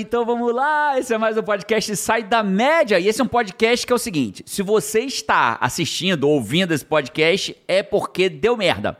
então vamos lá. Esse é mais um podcast Sai da Média. E esse é um podcast que é o seguinte: se você está assistindo ou ouvindo esse podcast, é porque deu merda.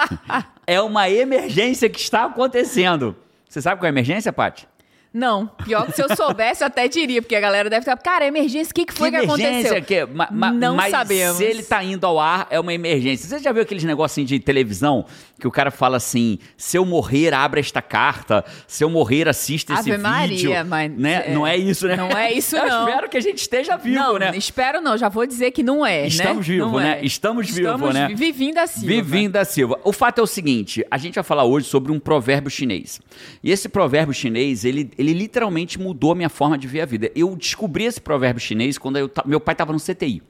é uma emergência que está acontecendo. Você sabe qual é a emergência, Paty? Não, pior que se eu soubesse, eu até diria, porque a galera deve estar. Cara, emergência, o que, que foi que, que aconteceu? Que, ma, ma, não mas sabemos. Se ele tá indo ao ar, é uma emergência. Você já viu aqueles negocinhos de televisão que o cara fala assim: se eu morrer, abra esta carta, se eu morrer, assista Ave esse Maria, vídeo. Mas, né? é, não é isso, né? Não é isso, eu não. espero que a gente esteja vivo, não, né? Espero não, já vou dizer que não é. Estamos né? vivos, né? É. Estamos, Estamos vivos, né? Vivinho da Silva. Vivinho da Silva. O fato é o seguinte: a gente vai falar hoje sobre um provérbio chinês. E esse provérbio chinês, ele, ele literalmente mudou a minha forma de ver a vida. Eu descobri esse provérbio chinês quando eu, meu pai estava no CTI.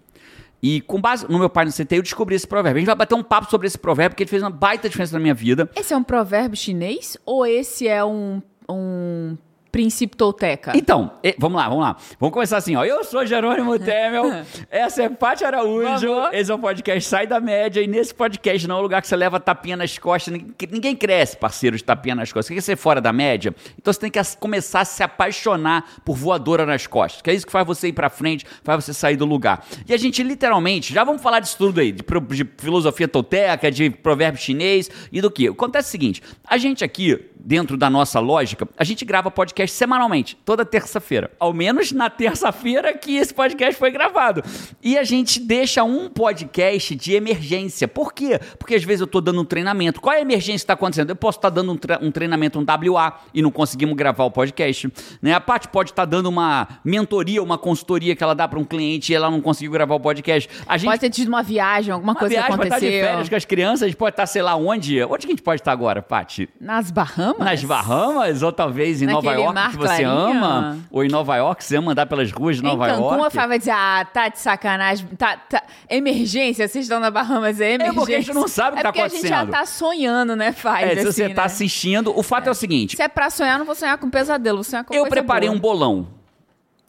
E com base no meu pai no CTI, eu descobri esse provérbio. A gente vai bater um papo sobre esse provérbio, porque ele fez uma baita diferença na minha vida. Esse é um provérbio chinês ou esse é um, um princípio tolteca? Então, e, vamos lá, vamos lá. Vamos começar assim, ó. Eu sou Jerônimo Temel, essa é Paty Araújo, Vamos. esse é um podcast Sai da Média, e nesse podcast não é um lugar que você leva tapinha nas costas, ninguém, cresce, parceiro, de tapinha nas costas. Você quer ser fora da média? Então você tem que começar a se apaixonar por voadora nas costas, que é isso que faz você ir pra frente, faz você sair do lugar. E a gente literalmente, já vamos falar disso tudo aí, de, de filosofia tolteca, de provérbio chinês e do que. Acontece o seguinte, a gente aqui, dentro da nossa lógica, a gente grava podcast semanalmente, toda terça-feira. Ao menos na terça-feira que esse podcast foi gravado. E a gente deixa um podcast de emergência. Por quê? Porque às vezes eu tô dando um treinamento. Qual é a emergência que está acontecendo? Eu posso estar dando um, um treinamento, um WA, e não conseguimos gravar o podcast. Né? A Paty pode estar dando uma mentoria, uma consultoria que ela dá para um cliente e ela não conseguiu gravar o podcast. A gente Pode ter tido uma viagem, alguma uma coisa viagem, que pode estar de aconteceu. férias com as crianças, a gente pode estar, sei lá, onde. Onde que a gente pode estar agora, Paty? Nas Bahamas? Nas Bahamas, ou talvez em Nova Naquele York, mar que você ama. Ou em Nova York, você ama andar pelas ruas de Nova em Cancún, a York. Fábio vai dizer, ah, tá de sacanagem, tá, tá- emergência, vocês estão na Bahamas, é emergência. porque a gente não sabe o que é tá porque a gente já acontecendo. tá sonhando, né, Fábio? É, se assim, você tá né? assistindo, o fato é, o seguinte: Se é pra sonhar, não vou sonhar com pesadelo, vou sonhar com eu preparei boa. um bolão.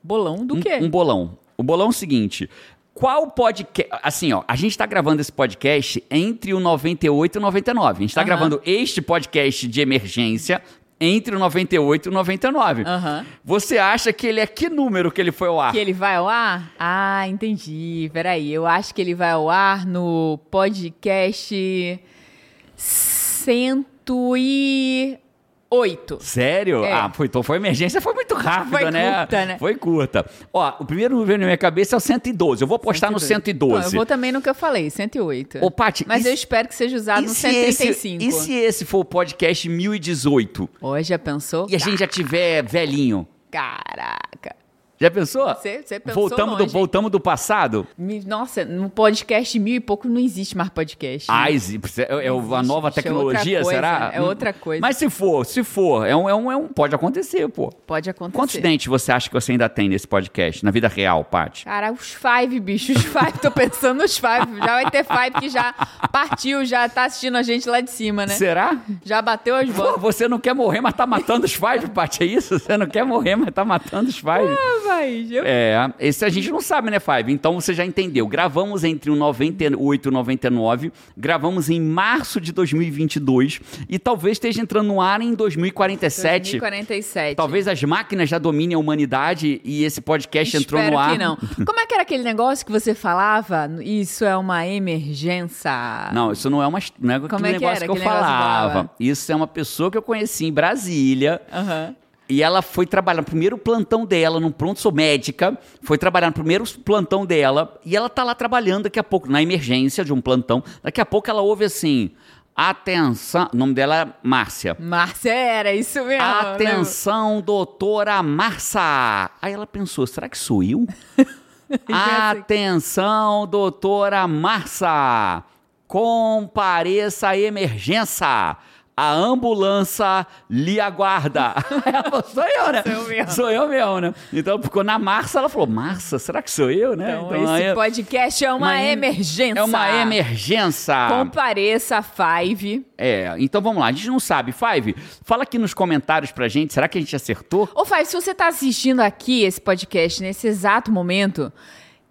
Bolão do Um- quê? Um, bolão. O bolão é o seguinte. Qual podcast. Assim, ó, a gente tá gravando esse podcast entre o 98 e o 99. A gente tá Aham. gravando este podcast de emergência entre o 98 e o 99. Aham. Você acha que ele é que número que ele foi ao ar? Que ele vai ao ar? Ah, entendi. Peraí, eu acho que ele vai ao ar no podcast 108. Sério? É. Ah, foi, então foi emergência, foi muito rápido, Foi né? curta, né? Foi curta. Ó, o primeiro número na minha cabeça é o 112. Eu vou postar no 112. Não, eu vou também no que eu falei, 108. Ô, Paty, Mas eu se- espero que seja usado E no se, esse, 135. e se esse for o podcast 1018 Ó, já pensou? e a gente já tiver velhinho? Caraca. Já pensou? Você- você pensou voltamos, do, longe. voltamos do passado? Nossa, no podcast mil e pouco não existe mais podcast. né? Zi- é, é uma existe, nova bicho, é tecnologia, outra coisa, será? é outra coisa. Mas se for, se for, é um, é um, é um- pode acontecer, pô. Pode acontecer. Quantos dentes você acha que você ainda tem nesse podcast, na vida real, Paty? Cara, os five, bicho, os five, tô pensando nos five. Já vai ter five que já partiu, já tá assistindo a gente lá de cima, né? Será? Já bateu as Pô, bolas. você não quer morrer, mas tá matando os five, Paty, é isso? Você não quer morrer, mas tá matando os five. Ah, eu... É, esse a gente não sabe, né, Five? Então você já entendeu. Gravamos entre o 98 e o 99, gravamos em março de 2022 e talvez esteja entrando no ar em 2047. 2047. Talvez as máquinas já dominem a humanidade e esse podcast entrou Espero no ar. que não. Como é que era aquele negócio que você falava? Isso é uma emergência. Não, isso não é uma, não é aquele Como é que negócio era que eu falava. falava? Isso é uma pessoa que eu conheci em Brasília. Aham. E ela foi trabalhar no primeiro plantão dela, no pronto, sou médica, foi trabalhar no primeiro plantão dela, e ela tá lá trabalhando daqui a pouco, na emergência de um plantão. Daqui a pouco ela ouve assim: atenção, o nome dela é Márcia. Márcia, era isso mesmo. né? Atenção, doutora Márcia. Aí ela pensou: será que sou eu? Atenção, doutora Márcia. Compareça à emergência. A ambulância lhe aguarda. Ela falou, sou eu, né? Sou eu mesmo. Sou eu mesmo, né? Então ficou na Márcia, ela falou, Márcia, será que sou eu, né? Então, esse aí- podcast é uma Mas- emergência. É uma emergência. Compareça, Five. É, então vamos lá, a gente não sabe. Five, fala aqui nos comentários pra gente, será que a gente acertou? Ô, Five, se você tá assistindo aqui esse podcast nesse exato momento,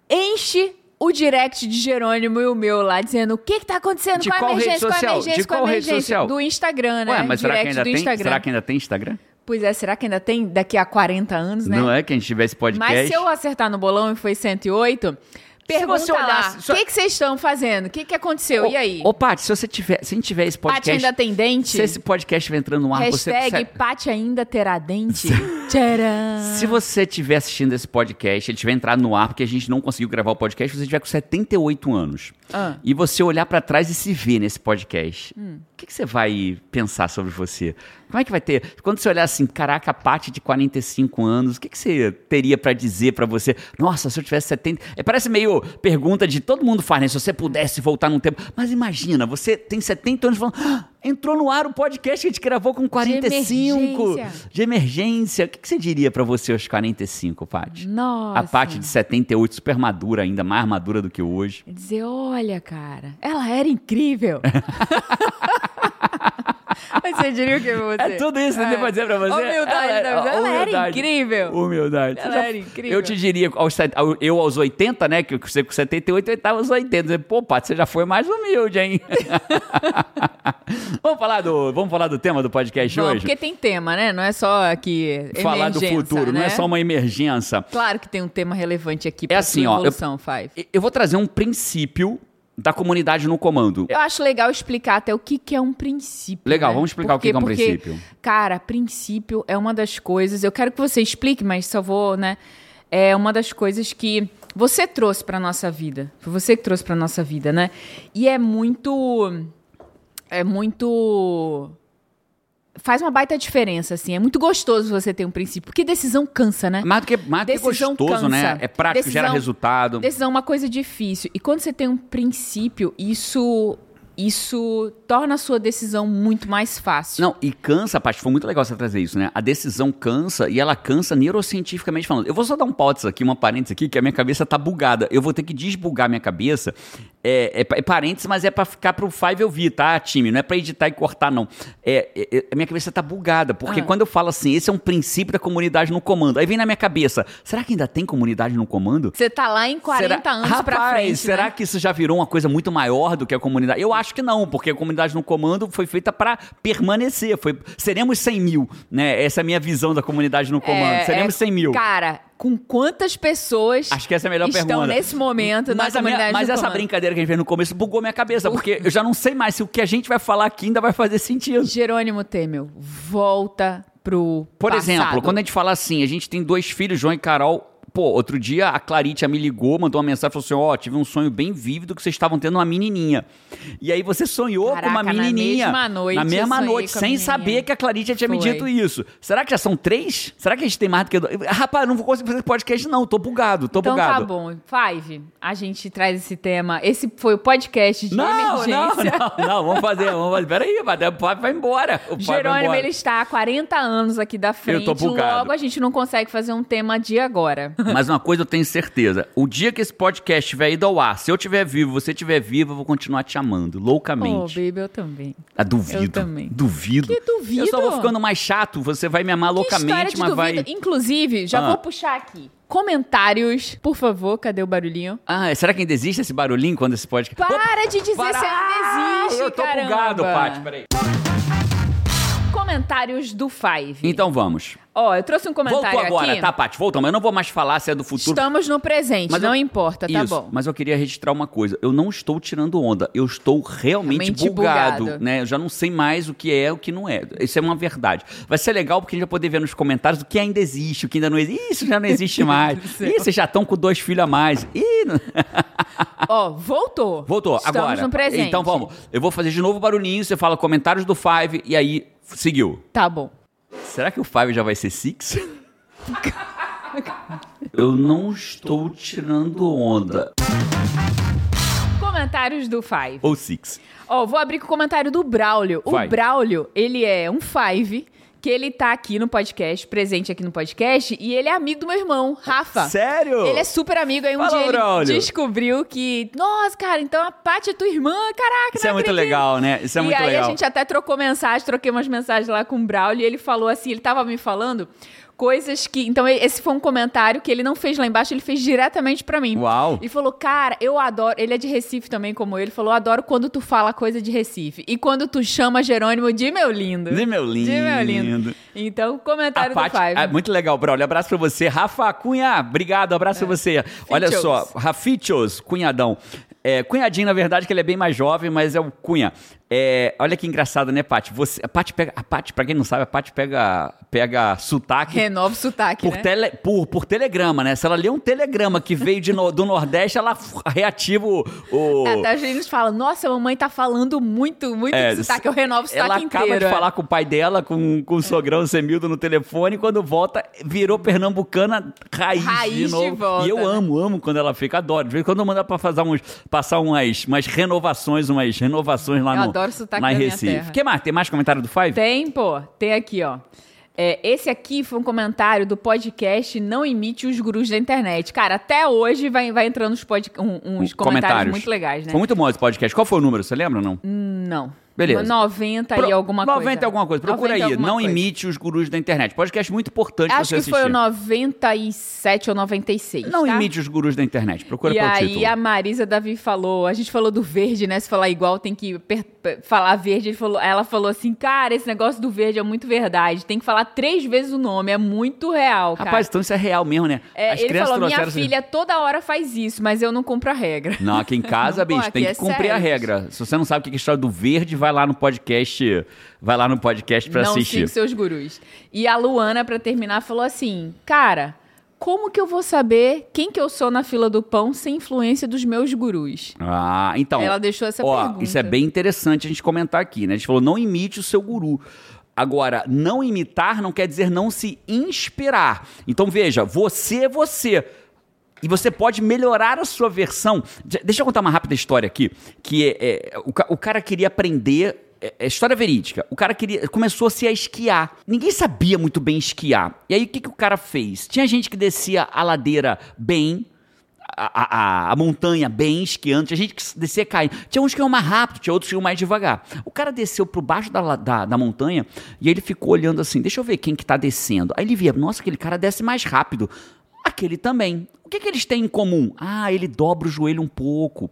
enche o direct de Jerônimo e o meu lá, dizendo o que que tá acontecendo De com a qual rede emergência, com a social? emergência, De com a qual rede emergência. social? Do Instagram, né? Ué, mas será que, ainda tem, Instagram. será que ainda tem Instagram? Pois é, será que ainda tem daqui a 40 anos, né? Não é que a gente tivesse podcast? Mas se eu acertar no bolão e foi 108, pergunta você lá, olhasse- o que, que vocês estão fazendo? O que, que aconteceu? e aí? Ô, Paty, se você tiver, se a gente tiver esse Paty podcast, ainda tem dente? se esse podcast estiver entrando no ar, você, Hashtag você Paty ainda terá dente. Tcharam! Se você estiver assistindo esse podcast, ele tiver entrado no ar porque a gente não conseguiu gravar o podcast, você tiver com 78 anos. Ah. E você olhar pra trás e se ver nesse podcast. Hum. O que, que você vai pensar sobre você? Como é que vai ter? Quando você olhar assim, caraca, a Paty de 45 anos, o que, que você teria pra dizer pra você? Nossa, se eu tivesse 70. É, parece meio pergunta de todo mundo faz, né? Se você pudesse voltar num tempo. Mas imagina, você tem 70 anos falando. "Ah, entrou no ar o podcast que a gente gravou com 45 emergência. de emergência. O que, que você diria pra você aos 45, Paty? Nossa. A Paty de 78, super madura ainda, mais madura do que hoje. Dizer, olha, cara, ela era incrível. Mas você diria o que pra você? É tudo isso que eu tenho pra dizer pra você. Humildade, é- da vida. ela era humildade. incrível. Humildade. Ela já- era incrível. Eu te diria, aos, eu aos 80, né? Que você com 78, eu estava aos 80. Pô, Paty, você já foi mais humilde, hein? vamos, falar do, vamos falar do tema do podcast Não, hoje? porque tem tema, né? Não é só aqui Falar do futuro, não né? é só uma emergência. Claro que tem um tema relevante aqui pra É assim, ó, eu- evolução, Five. Eu vou trazer um princípio da comunidade no comando. Eu acho legal explicar até o que, que é um princípio. Legal, né? vamos explicar o que que é um Porque, princípio. Cara, princípio é uma das coisas. Eu quero que você explique, mas só vou, né? É uma das coisas que você trouxe pra nossa vida. Foi você que trouxe pra nossa vida, né? E é muito. É muito. Faz uma baita diferença, assim. É muito gostoso você ter um princípio. Porque decisão cansa, né? Mais do que, mais do que Decisão gostoso, né? cansa. É prático, gera Decisão- resultado. Decisão é uma coisa difícil. E quando você tem um princípio, isso isso torna a sua decisão muito mais fácil. Não, e cansa, Paty, foi muito legal você trazer isso, né? A decisão cansa e ela cansa neurocientificamente falando. Eu vou só dar um pause aqui, uma parênteses aqui, que a minha cabeça tá bugada. Eu vou ter que desbugar minha cabeça. É, é, é parênteses, mas é pra ficar pro Five eu vi, tá, time? Não é pra editar e cortar, não. É, é- é- a minha cabeça tá bugada, porque Ah. quando eu falo assim, esse é um princípio da comunidade no comando, aí vem na minha cabeça, será que ainda tem comunidade no comando? Você tá lá em 40 Será- anos Rapaz, pra frente, será né? que isso já virou uma coisa muito maior do que a comunidade? Eu acho que não, porque a comunidade no comando foi feita pra permanecer. Foi, seremos 100 mil, né? Essa é a minha visão da comunidade no comando. É, seremos é, 100 mil. Cara, com quantas pessoas Acho que essa é a melhor estão pergunta. nesse momento mas na a minha- mas essa comando? brincadeira que a gente fez no começo bugou minha cabeça, porque eu já não sei mais se o que a gente vai falar aqui ainda vai fazer sentido. Jerônimo Temel, volta pro Por passado. exemplo, quando a gente fala assim, a gente tem dois filhos, João e Carol. Pô, outro dia a Claritia me ligou, mandou uma mensagem, falou assim: Ó, tive um sonho bem vívido que vocês estavam tendo uma menininha. E aí você sonhou com uma Caraca, na menininha. mesma noite Na eu mesma noite, sem menininha. saber que a Claritia tinha me Foi. dito isso. Será que já são três? Será que a gente tem mais do que dois? Rapaz, não vou conseguir fazer podcast, não. Tô bugado, tô Então bugado. tá bom. Five, a gente traz esse tema. Esse foi o podcast de Não, não, emergência. não, não, vamos fazer, vamos fazer. Peraí, vai, o Papo vai embora. O Papo vai Jerônimo, embora. ele está há 40 anos aqui da frente. tô bugado. Logo, a gente não consegue fazer um tema de agora. Mas uma coisa eu tenho certeza: o dia que esse podcast estiver ido ao ar, se eu estiver vivo, você estiver vivo, eu vou continuar te amando, Oh, loucamente. baby, eu também. ah, duvido. eu também. Duvido. Que duvido? Eu só vou ficando mais chato, você vai me amar Que loucamente, mas duvida. vai. Inclusive, já Ah. vou puxar aqui. Comentários, por favor, cadê o barulhinho? Ah, será que ainda existe esse barulhinho quando esse podcast. Para de dizer Para! se ainda existe, Eu tô caramba. bugado, Paty, peraí. Comentários do Five. Então vamos. Ó, eu trouxe um comentário Voltou agora, aqui. tá, Paty? Voltamos. Eu não vou mais falar se é do futuro. Estamos no presente, Mas não eu- importa, tá Isso, bom. Mas eu queria registrar uma coisa. Eu não estou tirando onda. Eu estou realmente Realmente bugado, bugado. né? Eu já não sei mais o que é o que não é. Isso é uma verdade. Vai ser legal porque a gente vai poder ver nos comentários o que ainda existe, o que ainda não existe. Isso já não existe mais. Ih, vocês já estão com dois filhos a mais. Ih, Ó, voltou. voltou. Estamos agora. no presente. Então vamos. Eu vou fazer de novo o barulhinho, você fala comentários do Five e aí seguiu. Tá bom. Será que o Five já vai ser Six? Eu não estou tirando onda. Comentários do Five. Ou Six. Ó, vou abrir com o comentário do Braulio. O Vai. Braulio, ele é um Five, que ele tá aqui no podcast, presente aqui no podcast, e ele é amigo do meu irmão, Rafa. Sério? Ele é super amigo, aí um dia ele Braulio. descobriu que, nossa, cara, então a Paty é tua irmã, caraca, Isso é não muito acredito. legal, né? Isso é e muito aí legal. a gente até trocou mensagem, troquei umas mensagens lá com o Braulio, e ele falou assim, ele tava me falando coisas que. Então, esse foi um comentário que ele não fez lá embaixo, ele fez diretamente para mim. Uau! E falou, cara, eu adoro. Ele é de Recife também, como ele. Falou, adoro quando tu fala coisa de Recife. E quando tu chama Jerônimo de meu lindo. De meu lindo. De meu lindo. Então, comentário Paty, do Five. ah, muito legal, Braulio. Abraço pra você. Rafa Cunha, obrigado, abraço pra você. Olha Fichos. só, Rafichos, cunhadão. É, cunhadinho, na verdade, que ele é bem mais jovem, mas é o Cunha. É, olha que engraçado, né, Paty? Você, a Paty pega. A Paty, pra quem não sabe, a Paty pega, pega sotaque. Renova o sotaque, Por, né? tele, por, por telegrama, né? Se ela lê um telegrama que veio de no- do Nordeste, ela reativa o. o- Até a gente fala, nossa, a mamãe tá falando muito, muito É, sotaque. Eu renovo o sotaque ela inteiro. acaba de é. falar com o pai dela, com, com o sogrão Semildo no telefone, e quando volta, virou pernambucana raiz, Raiz de de novo. volta, e eu né? amo, amo quando ela fica, adoro. De vez em quando eu mando ela pra fazer uns, passar umas, umas renovações, umas renovações lá Eu no adoro sotaque lá em da minha Recife. terra. que mais? Tem mais comentário do Five? Tem, pô. Tem aqui, ó. É, esse aqui foi um comentário do podcast Não Imite os Gurus da Internet. Cara, até hoje vai, vai entrando uns, pod, um- uns comentários. muito legais, né? Foi muito bom esse podcast. Qual foi o número? Você lembra ou não? Não. Beleza. 90 Pro- e alguma 90 coisa. e alguma coisa. Procura 90 e aí. Não coisa. imite os gurus da internet. Podcast muito importante pra Acho você que assistir. foi o 97 ou 96. Não tá? imite os gurus da internet. Procura E pelo aí título. a Marisa Davi falou, a gente falou do verde, né? Se falar igual tem que per- per- falar verde. Falou, ela falou assim, cara, esse negócio do verde é muito verdade. Tem que falar três vezes o nome, é muito real, cara. Rapaz, então isso é real mesmo, né? É, ele falou, minha assim. filha toda hora faz isso, mas eu não cumpro a regra. Não, aqui em casa, bicho, tem é que cumprir a sério. regra. Se você não sabe o que é a história do verde, vai lá no podcast. Vai lá no podcast pra não assistir. siga seus gurus. E a Luana, pra terminar, falou assim, cara... Como que eu vou saber quem que eu sou na fila do pão sem influência dos meus gurus? Ah, então. Ela deixou essa ó, pergunta. Isso é bem interessante a gente comentar aqui, né? A gente falou, não imite o seu guru. Agora, não imitar não quer dizer não se inspirar. Então, veja, você é você. E você pode melhorar a sua versão. De- Deixa eu contar uma rápida história aqui. Que é, é, o, o cara queria aprender. É, é história verídica. O cara queria, começou a se a esquiar. Ninguém sabia muito bem esquiar. E aí o que, que o cara fez? Tinha gente que descia a ladeira bem, a, a- a montanha bem esquiando, tinha gente que descia caindo. Tinha uns que iam mais rápido, tinha outros que iam mais devagar. O cara desceu por baixo da, da, da montanha e ele ficou olhando assim: deixa eu ver quem que tá descendo. Aí ele via, nossa, aquele cara desce mais rápido. Aquele também. O que, que eles têm em comum? Ah, ele dobra o joelho um pouco.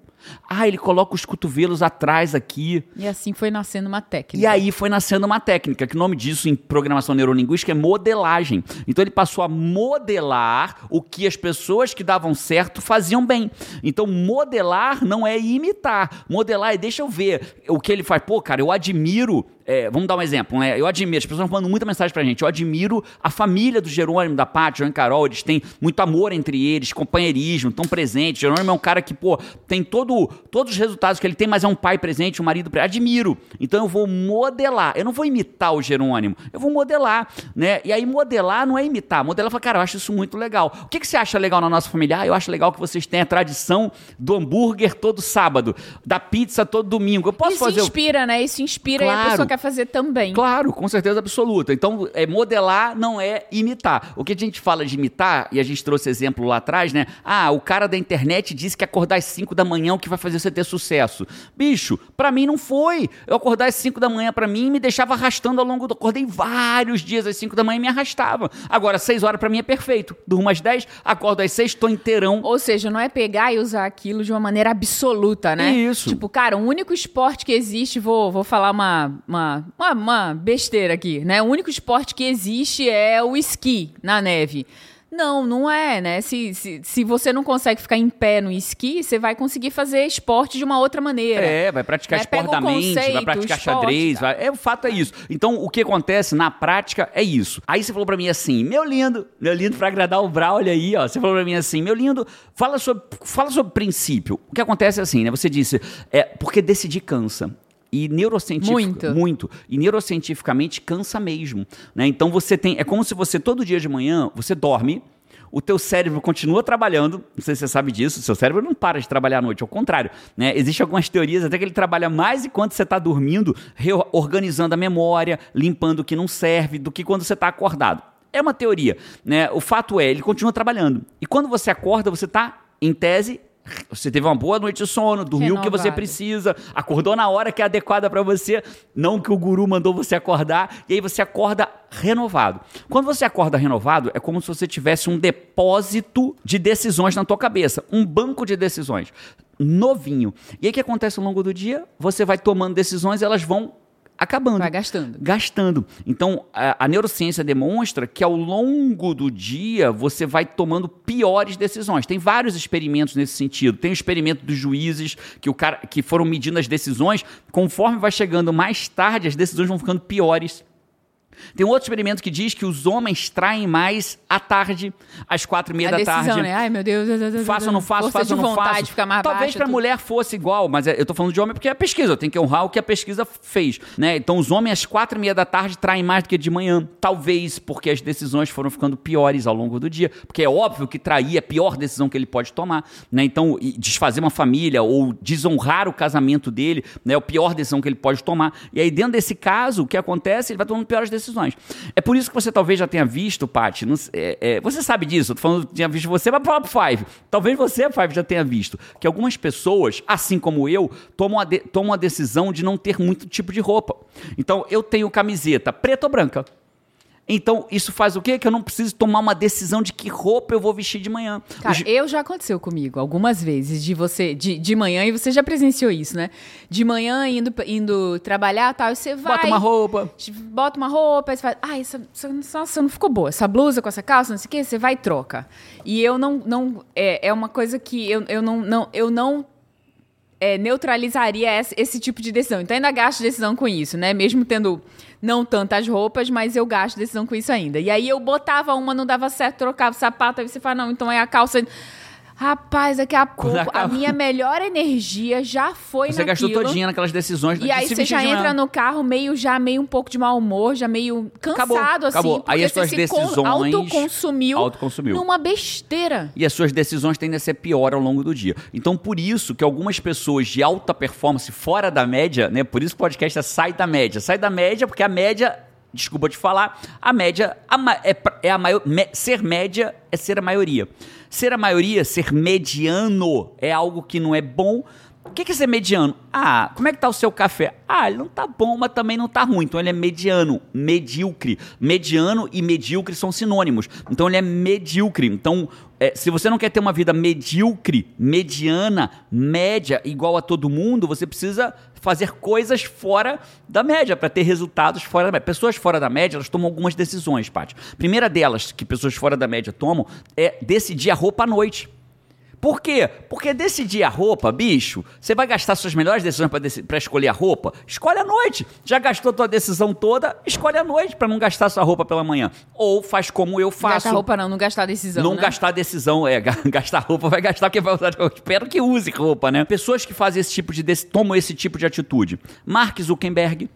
Ah, ele coloca os cotovelos atrás aqui. E assim foi nascendo uma técnica. E aí foi nascendo uma técnica, que o nome disso em programação neurolinguística é modelagem. Então ele passou a modelar o que as pessoas que davam certo faziam bem. Então modelar não é imitar. Modelar é deixa eu ver o que ele faz. Pô, cara, eu admiro. É, vamos dar um exemplo, né? Eu admiro, as pessoas estão mandando muita mensagem pra gente. Eu admiro a família do Jerônimo, da Paty, João e Carol. Eles têm muito amor entre eles, companheirismo, tão presentes. Jerônimo é um cara que, pô, tem todo, todos os resultados que ele tem, mas é um pai presente, um marido presente. Admiro. Então eu vou modelar. Eu não vou imitar o Jerônimo. Eu vou modelar, né? E aí modelar não é imitar. Modelar fala, cara, eu acho isso muito legal. O que, que você acha legal na nossa família? Ah, eu acho legal que vocês têm a tradição do hambúrguer todo sábado, da pizza todo domingo. Eu posso Isso fazer... o- inspira, né? Isso inspira e a Claro. pessoa quer fazer também. Claro, com certeza absoluta. Então, é, modelar não é imitar. O que a gente fala de imitar, e a gente trouxe exemplo lá atrás, né? Ah, o cara da internet disse que acordar às 5 da manhã é o que vai fazer você ter sucesso. Bicho, pra mim não foi. Eu acordar às 5 da manhã pra mim me deixava arrastando ao longo do. Acordei vários dias às 5 da manhã e me arrastava. Agora, 6 horas pra mim é perfeito. Durmo às 10, acordo às 6, tô inteirão. Ou seja, não é pegar e usar aquilo de uma maneira absoluta, né? Isso. Tipo, cara, o único esporte que existe, vou, vou falar uma, uma, uma, uma besteira aqui, né? O único esporte que existe é o esqui na neve. Não, não é, né? Se, se, se você não consegue ficar em pé no esqui, você vai conseguir fazer esporte de uma outra maneira. É, vai praticar Né? esporte da mente, vai conceito, praticar o esporte, xadrez. vai- É, o fato é isso. Então, o que acontece na prática é isso. Aí você falou pra mim assim, meu lindo, meu lindo pra agradar o Braulio aí, ó. Você falou pra mim assim, meu lindo, fala sobre, fala sobre princípio. O que acontece é assim, né? Você disse, é porque decidir cansa. E neurocientífico, Muito. muito. E neurocientificamente cansa mesmo, né? Então você tem, é como se você todo dia de manhã, você dorme, o teu cérebro continua trabalhando, não sei se você sabe disso, o seu cérebro não para de trabalhar à noite, ao contrário, né? Existem algumas teorias até que ele trabalha mais enquanto você está dormindo, reorganizando a memória, limpando o que não serve, do que quando você está acordado. É uma teoria, né? O fato é, ele continua trabalhando. E quando você acorda, você está, em tese, você teve uma boa noite de sono, dormiu o que você precisa, acordou na hora que é adequada para você, não que o guru mandou você acordar, e aí você acorda renovado. Quando você acorda renovado, é como se você tivesse um depósito de decisões na tua cabeça, um banco de decisões novinho. E aí o que acontece ao longo do dia? Você vai tomando decisões, elas vão acabando Vai gastando. gastando. Então, a, a neurociência demonstra que ao longo do dia você vai tomando piores decisões. Tem vários experimentos nesse sentido. Tem o experimento dos juízes que o cara que foram medindo as decisões, conforme vai chegando mais tarde, as decisões vão ficando piores. Tem um outro experimento que diz que os homens traem mais à tarde, às quatro e meia A da decisão, tarde. né? Ai, meu Deus. Faço ou não faço, faço ou não vontade faço. mais Talvez tudo. mulher fosse igual, mas é- eu tô falando de homem porque é pesquisa, tenho que honrar o que a pesquisa fez, né? Então os homens às quatro e meia da tarde traem mais do que de manhã. Talvez porque as decisões foram ficando piores ao longo do dia, porque é óbvio que trair é a pior decisão que ele pode tomar, né? Então desfazer uma família ou desonrar o casamento dele, né? É a pior decisão que ele pode tomar. E aí dentro desse caso, o que acontece? Ele vai tomando piores decisões. É por isso que você talvez já tenha visto, Paty, é- é, você sabe disso, tô falando, tinha visto você, mas pro Five. Talvez você, Five, já tenha visto que algumas pessoas, assim como eu, tomam a, de- tomam a decisão de não ter muito tipo de roupa. Então, eu tenho camiseta preta ou branca. Então, isso faz o quê? Que eu não preciso tomar uma decisão de que roupa eu vou vestir de manhã. Cara, Os- eu já aconteceu comigo algumas vezes de você de, de manhã e você já presenciou isso, né? De manhã indo indo trabalhar, tal, e você vai Bota uma roupa. bota uma roupa, aí você fala, ai, essa, essa, nossa, não ficou boa. Essa blusa com essa calça, não sei o quê, você vai e troca. E eu não não é, é uma coisa que eu, eu não não eu não é, neutralizaria esse, esse tipo de decisão. Então ainda gasto decisão com isso, né? Mesmo tendo não tantas roupas, mas eu gasto decisão com isso ainda. E aí eu botava uma, não dava certo, trocava o sapato, aí você fala, não, então é a calça. Rapaz, daqui a pouco a acaba- minha melhor energia já foi Você gastou naquilo. todinha naquelas decisões E de aí se você já entra no carro meio já meio um pouco de mau humor, já meio cansado Acabou, assim, acabou. porque Aí as você suas se decisões- autoconsumiu, autoconsumiu. numa besteira. E as suas decisões tendem a ser pior ao longo do dia. Então, por isso que algumas pessoas de alta performance, fora da média, né? Por isso que o podcast é sai da média. Sai da média, porque a média, desculpa te falar, a média a é, é a maior. ser média é ser a maioria. Ser a maioria, ser mediano, é algo que não é bom. O que que é ser mediano? Ah, como é que tá o seu café? Ah, ele não tá bom, mas também não tá ruim. Então ele é mediano, medíocre. Mediano e medíocre são sinônimos. Então ele é medíocre. Então, é, se você não quer ter uma vida medíocre, mediana, média, igual a todo mundo, você precisa fazer coisas fora da média para ter resultados fora da média. Pessoas fora da média, elas tomam algumas decisões, Paty. Primeira delas que pessoas fora da média tomam é decidir a roupa à noite. Por quê? Porque decidir a roupa, bicho, você vai gastar suas melhores decisões para escolher a roupa? Escolhe à noite. Já gastou tua decisão toda? Escolhe à noite para não gastar sua roupa pela manhã. Ou faz como eu faço. Gastar roupa não, não gastar decisão, Não né? gastar decisão, é, ga- gastar roupa vai gastar porque vai usar. Eu espero que use roupa, né? Pessoas que fazem esse tipo de tomam esse tipo de atitude. Mark Zuckerberg,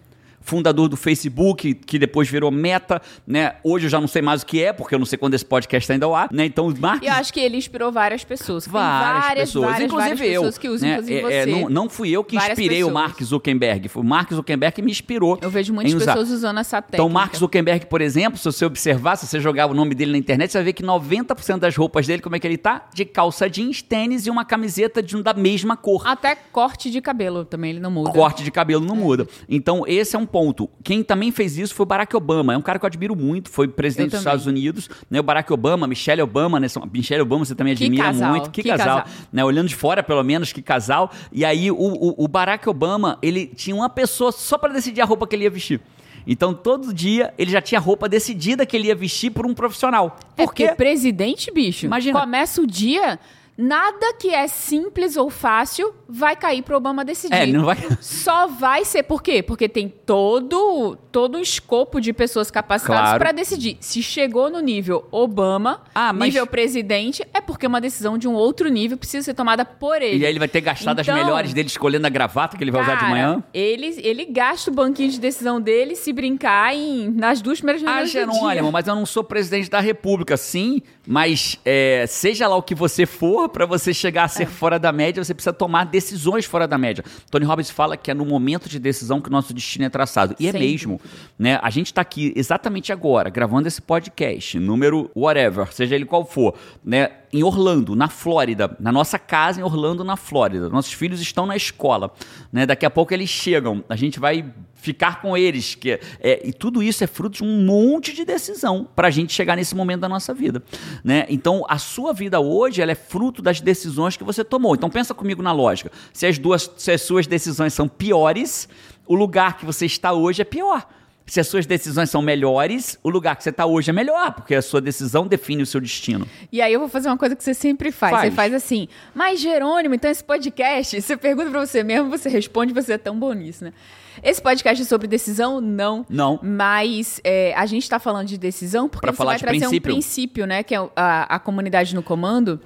fundador do Facebook, que depois virou Meta, né? Hoje eu já não sei mais o que é, porque eu não sei quando esse podcast ainda ao ar, né? Então, o Mark E eu acho que ele inspirou várias pessoas. Várias, várias pessoas, várias, inclusive várias eu. pessoas que usam, né? inclusive É, é, você. não, não fui eu que Várias inspirei o pessoas. Mark Zuckerberg, foi o Mark Zuckerberg que me inspirou. Eu vejo muitas pessoas usando essa técnica. Então, Mark Zuckerberg, por exemplo, se você observar, se você jogar o nome dele na internet, você vai ver que 90% das roupas dele, como é que ele tá? De calça jeans, tênis e uma camiseta de, da mesma cor. Até corte de cabelo também, ele não muda. Corte de cabelo não muda. Então, esse é um ponto. Quem também fez isso foi o Barack Obama. É um cara que eu admiro muito, foi presidente dos. Estados Unidos. Né? O Barack Obama, Michelle Obama, né? Michelle Obama você também Que admira casal, muito. Que, que casal. casal. Né? Olhando de fora, pelo menos, que casal. E aí, o, o- o Barack Obama, ele tinha uma pessoa só para decidir a roupa que ele ia vestir. Então, todo dia, ele já tinha roupa decidida que ele ia vestir por um profissional. É Por quê? porque presidente, bicho, Imagina. começa o dia, nada que é simples ou fácil vai cair pro Obama decidir. É, não vai... Só vai ser por quê? Porque tem todo todo um escopo de pessoas capacitadas Claro. para decidir. Se chegou no nível Obama, Ah, mas- nível presidente, é porque uma decisão de um outro nível precisa ser tomada por ele. E aí ele vai ter gastado Então, as melhores dele escolhendo a gravata que ele vai usar de Cara, manhã. Ele, ele gasta o banquinho de decisão dele se brincar em, nas duas primeiras Ah, dia. Jerônimo, mas eu não sou presidente da República, sim, mas é, seja lá o que você for, para você chegar a É. ser fora da média, você precisa tomar decisões fora da média. Tony Robbins fala que é no momento de decisão que o nosso destino é traçado. E é mesmo. Né? A gente está aqui exatamente agora, gravando esse podcast, número whatever, seja ele qual for, né? Em Orlando, na Flórida, na nossa casa em Orlando, na Flórida. Nossos filhos estão na escola, né? Daqui a pouco eles chegam, a gente vai ficar com eles, que é, e tudo isso é fruto de um monte de decisão para a gente chegar nesse momento da nossa vida, né? Então a sua vida hoje ela é fruto das decisões que você tomou. Então pensa comigo na lógica. Se as duas, se as suas decisões são piores, o lugar que você está hoje é pior. Se as suas decisões são melhores, o lugar que você está hoje é melhor, porque a sua decisão define o seu destino. E aí eu vou fazer uma coisa que você sempre faz. Faz. Você faz assim, mas Jerônimo, então esse podcast, você pergunta pra você mesmo, você responde, você é tão bom nisso, né? Esse podcast é sobre decisão? Não. Não. Mas é, a gente tá falando de decisão porque Pra você falar vai trazer princípio. um princípio, né? Que é a, a comunidade no comando.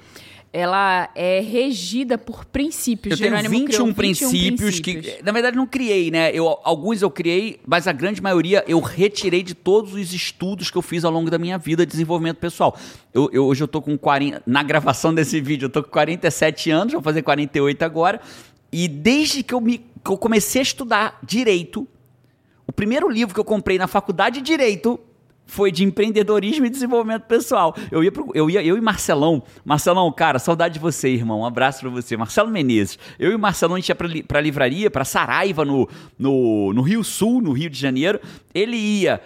Ela é regida por princípios. Eu tenho Jerônimo 21, criou princípios, que, na verdade, não criei, né? Eu, alguns eu criei, mas a grande maioria eu retirei de todos os estudos que eu fiz ao longo da minha vida de desenvolvimento pessoal. Eu, eu- hoje eu tô com 40, na gravação desse vídeo, eu tô com 47 anos, vou fazer 48 agora, e desde que eu, me, que eu comecei a estudar direito, o primeiro livro que eu comprei na faculdade de Direito foi de empreendedorismo e desenvolvimento pessoal. Eu ia, pro- eu ia, eu e Marcelão. Marcelão, cara, saudade de você, irmão. Um abraço pra você. Marcelo Menezes. Eu e Marcelão, a gente ia li- pra livraria, pra Saraiva, no, no, no Rio Sul, no Rio de Janeiro. Ele ia.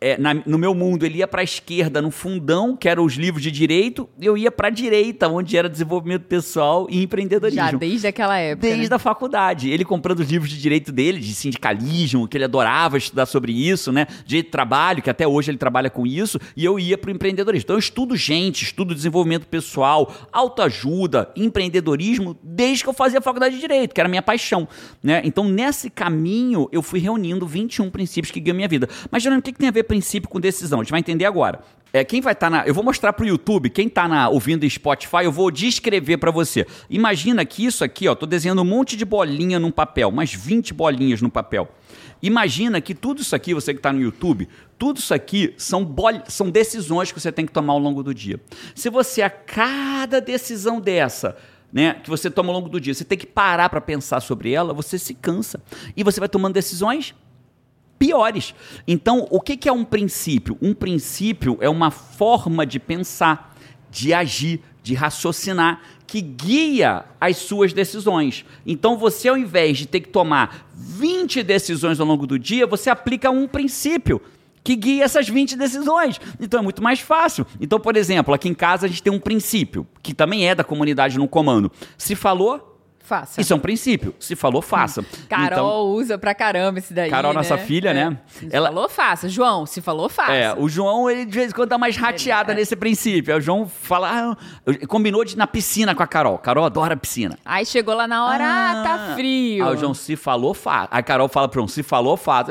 É, na- no meu mundo, ele ia pra esquerda, no fundão, que eram os livros de direito, e eu ia pra direita, onde era desenvolvimento pessoal e empreendedorismo. Já desde aquela época. Desde né? a faculdade. Ele comprando os livros de direito dele, de sindicalismo, que ele adorava estudar sobre isso, né? Direito de trabalho, que até hoje ele trabalha com isso, e eu ia para o empreendedorismo. Então eu estudo gente, estudo desenvolvimento pessoal, autoajuda, empreendedorismo, desde que eu fazia a faculdade de direito, que era a minha paixão, né? Então nesse caminho eu fui reunindo 21 princípios que guiam a minha vida. Mas, Jerônimo, o que, que tem a ver princípio com decisão? A gente vai entender agora. É, quem vai estar na. Eu vou mostrar pro YouTube, quem tá na, ouvindo em Spotify, eu vou descrever para você. Imagina que isso aqui, ó, tô desenhando um monte de bolinha num papel, umas 20 bolinhas no papel. Imagina que tudo isso aqui, você que está no YouTube, tudo isso aqui são, bol- são decisões que você tem que tomar ao longo do dia. Se você, a cada decisão dessa, né, que você toma ao longo do dia, você tem que parar para pensar sobre ela, você se cansa. E você vai tomando decisões piores. Então, o que, que é um princípio? Um princípio é uma forma de pensar, de agir, de raciocinar que guia as suas decisões. Então, você, ao invés de ter que tomar 20 decisões ao longo do dia, você aplica um princípio que guia essas 20 decisões. Então é muito mais fácil. Então, por exemplo, aqui em casa a gente tem um princípio, que também é da comunidade no comando. Se falou, Faça. isso é um princípio. Se falou, faça. Então, Carol usa pra caramba esse daí. Carol, né? nossa filha, É. né? Se Ela- falou, faça. João, se falou, faça. É, o João, ele de vez em quando dá mais rateada é. nesse princípio. Aí o João fala, ah, combinou de ir na piscina com a Carol. Carol adora piscina. Aí chegou lá na hora, ah, tá frio. Aí o João se falou, faz. A Carol fala pro João, se falou, faz.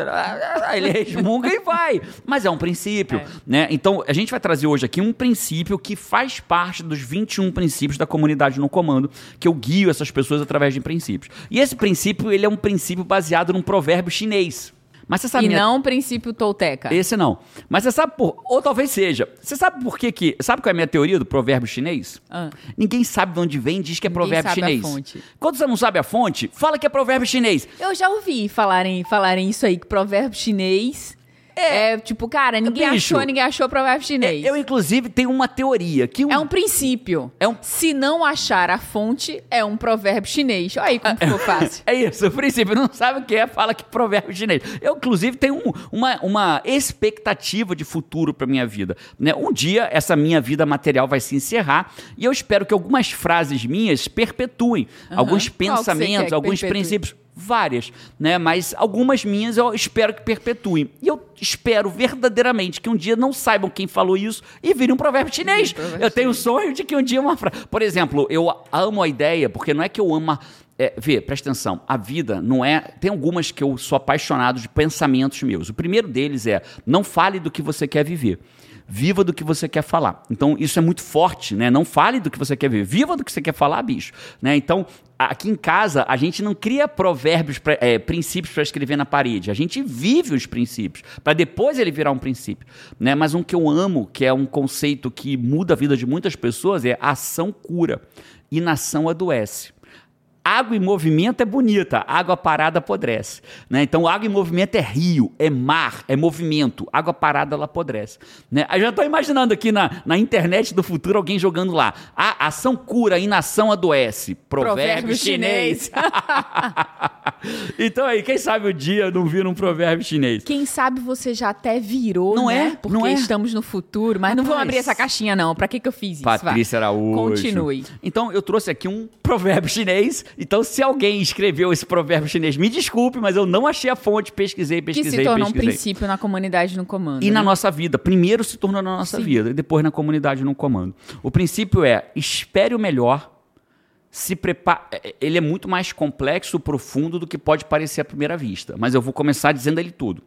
Aí ele resmunga e vai. Mas é um princípio, né? Então, a gente vai trazer hoje aqui um princípio que faz parte dos 21 princípios da comunidade no comando, que eu guio essas pessoas através de princípios. E esse princípio, ele é um princípio baseado num provérbio chinês. Mas você sabe... E né? não o princípio tolteca. Esse não. Mas você sabe por. Ou talvez seja. Você sabe por que que. Sabe qual é a minha teoria do provérbio chinês? Ah. Ninguém sabe de onde vem diz que é Ninguém provérbio chinês. fonte. Quando você não sabe a fonte, fala que é provérbio chinês. Eu já ouvi falarem, falarem isso aí, que provérbio chinês é, tipo, cara, ninguém Bicho. achou, ninguém achou provérbio chinês. Eu, inclusive, tenho uma teoria que. É um princípio. É um- Se não achar a fonte, é um provérbio chinês. Olha aí como ficou fácil. É isso, o princípio não sabe o que é, fala que é provérbio chinês. Eu, inclusive, tenho um- uma, uma expectativa de futuro para minha vida. Né? Um dia, essa minha vida material vai se encerrar e eu espero que algumas frases minhas perpetuem alguns que você quer pensamentos, que alguns perpetue? princípios. Várias, né? Mas algumas minhas eu espero que perpetuem. E eu espero verdadeiramente que um dia não saibam quem falou isso e vire um provérbio chinês. provérbio Eu tenho o sonho de que um dia uma frase. Por exemplo, eu amo a ideia, porque não é que eu amo. a- É, vê, presta atenção, a vida não é. Tem algumas que eu sou apaixonado de pensamentos meus. O primeiro deles é: não fale do que você quer viver. Viva do que você quer falar. Então, isso é muito forte, né? Não fale do que você quer viver. Viva do que você quer falar, bicho. Né? Então, aqui em casa, a gente não cria provérbios, é, princípios para escrever na parede. A gente vive os princípios, para depois ele virar um princípio. Né? Mas um que eu amo, que é um conceito que muda a vida de muitas pessoas, é ação cura. Inação adoece. Água em movimento é bonita, água parada apodrece. Né? Então, água em movimento é rio, é mar, é movimento. Água parada, ela apodrece. Né? Eu já estou imaginando aqui na, na internet do futuro alguém jogando lá. A ação cura, inação adoece. Provérbio, Provérbio chinês. chinês. então aí, quem sabe o dia não vira um provérbio chinês. Quem sabe você já até virou, Não né? é? Porque Não é? estamos no futuro. Mas não vamos Rapaz. abrir essa caixinha, não. Pra que, que eu fiz isso? Patrícia Araújo. Continue. Então, eu trouxe aqui um provérbio chinês. Então, se alguém escreveu esse provérbio chinês, me desculpe, mas eu não achei a fonte, pesquisei, Que pesquisei, se tornou um princípio na comunidade no comando. E na né? nossa vida. Primeiro se tornou na nossa Sim. vida, e depois na comunidade no comando. O princípio é: espere o melhor, se prepare. Ele é muito mais complexo, profundo do que pode parecer à primeira vista. Mas eu vou começar dizendo ele tudo.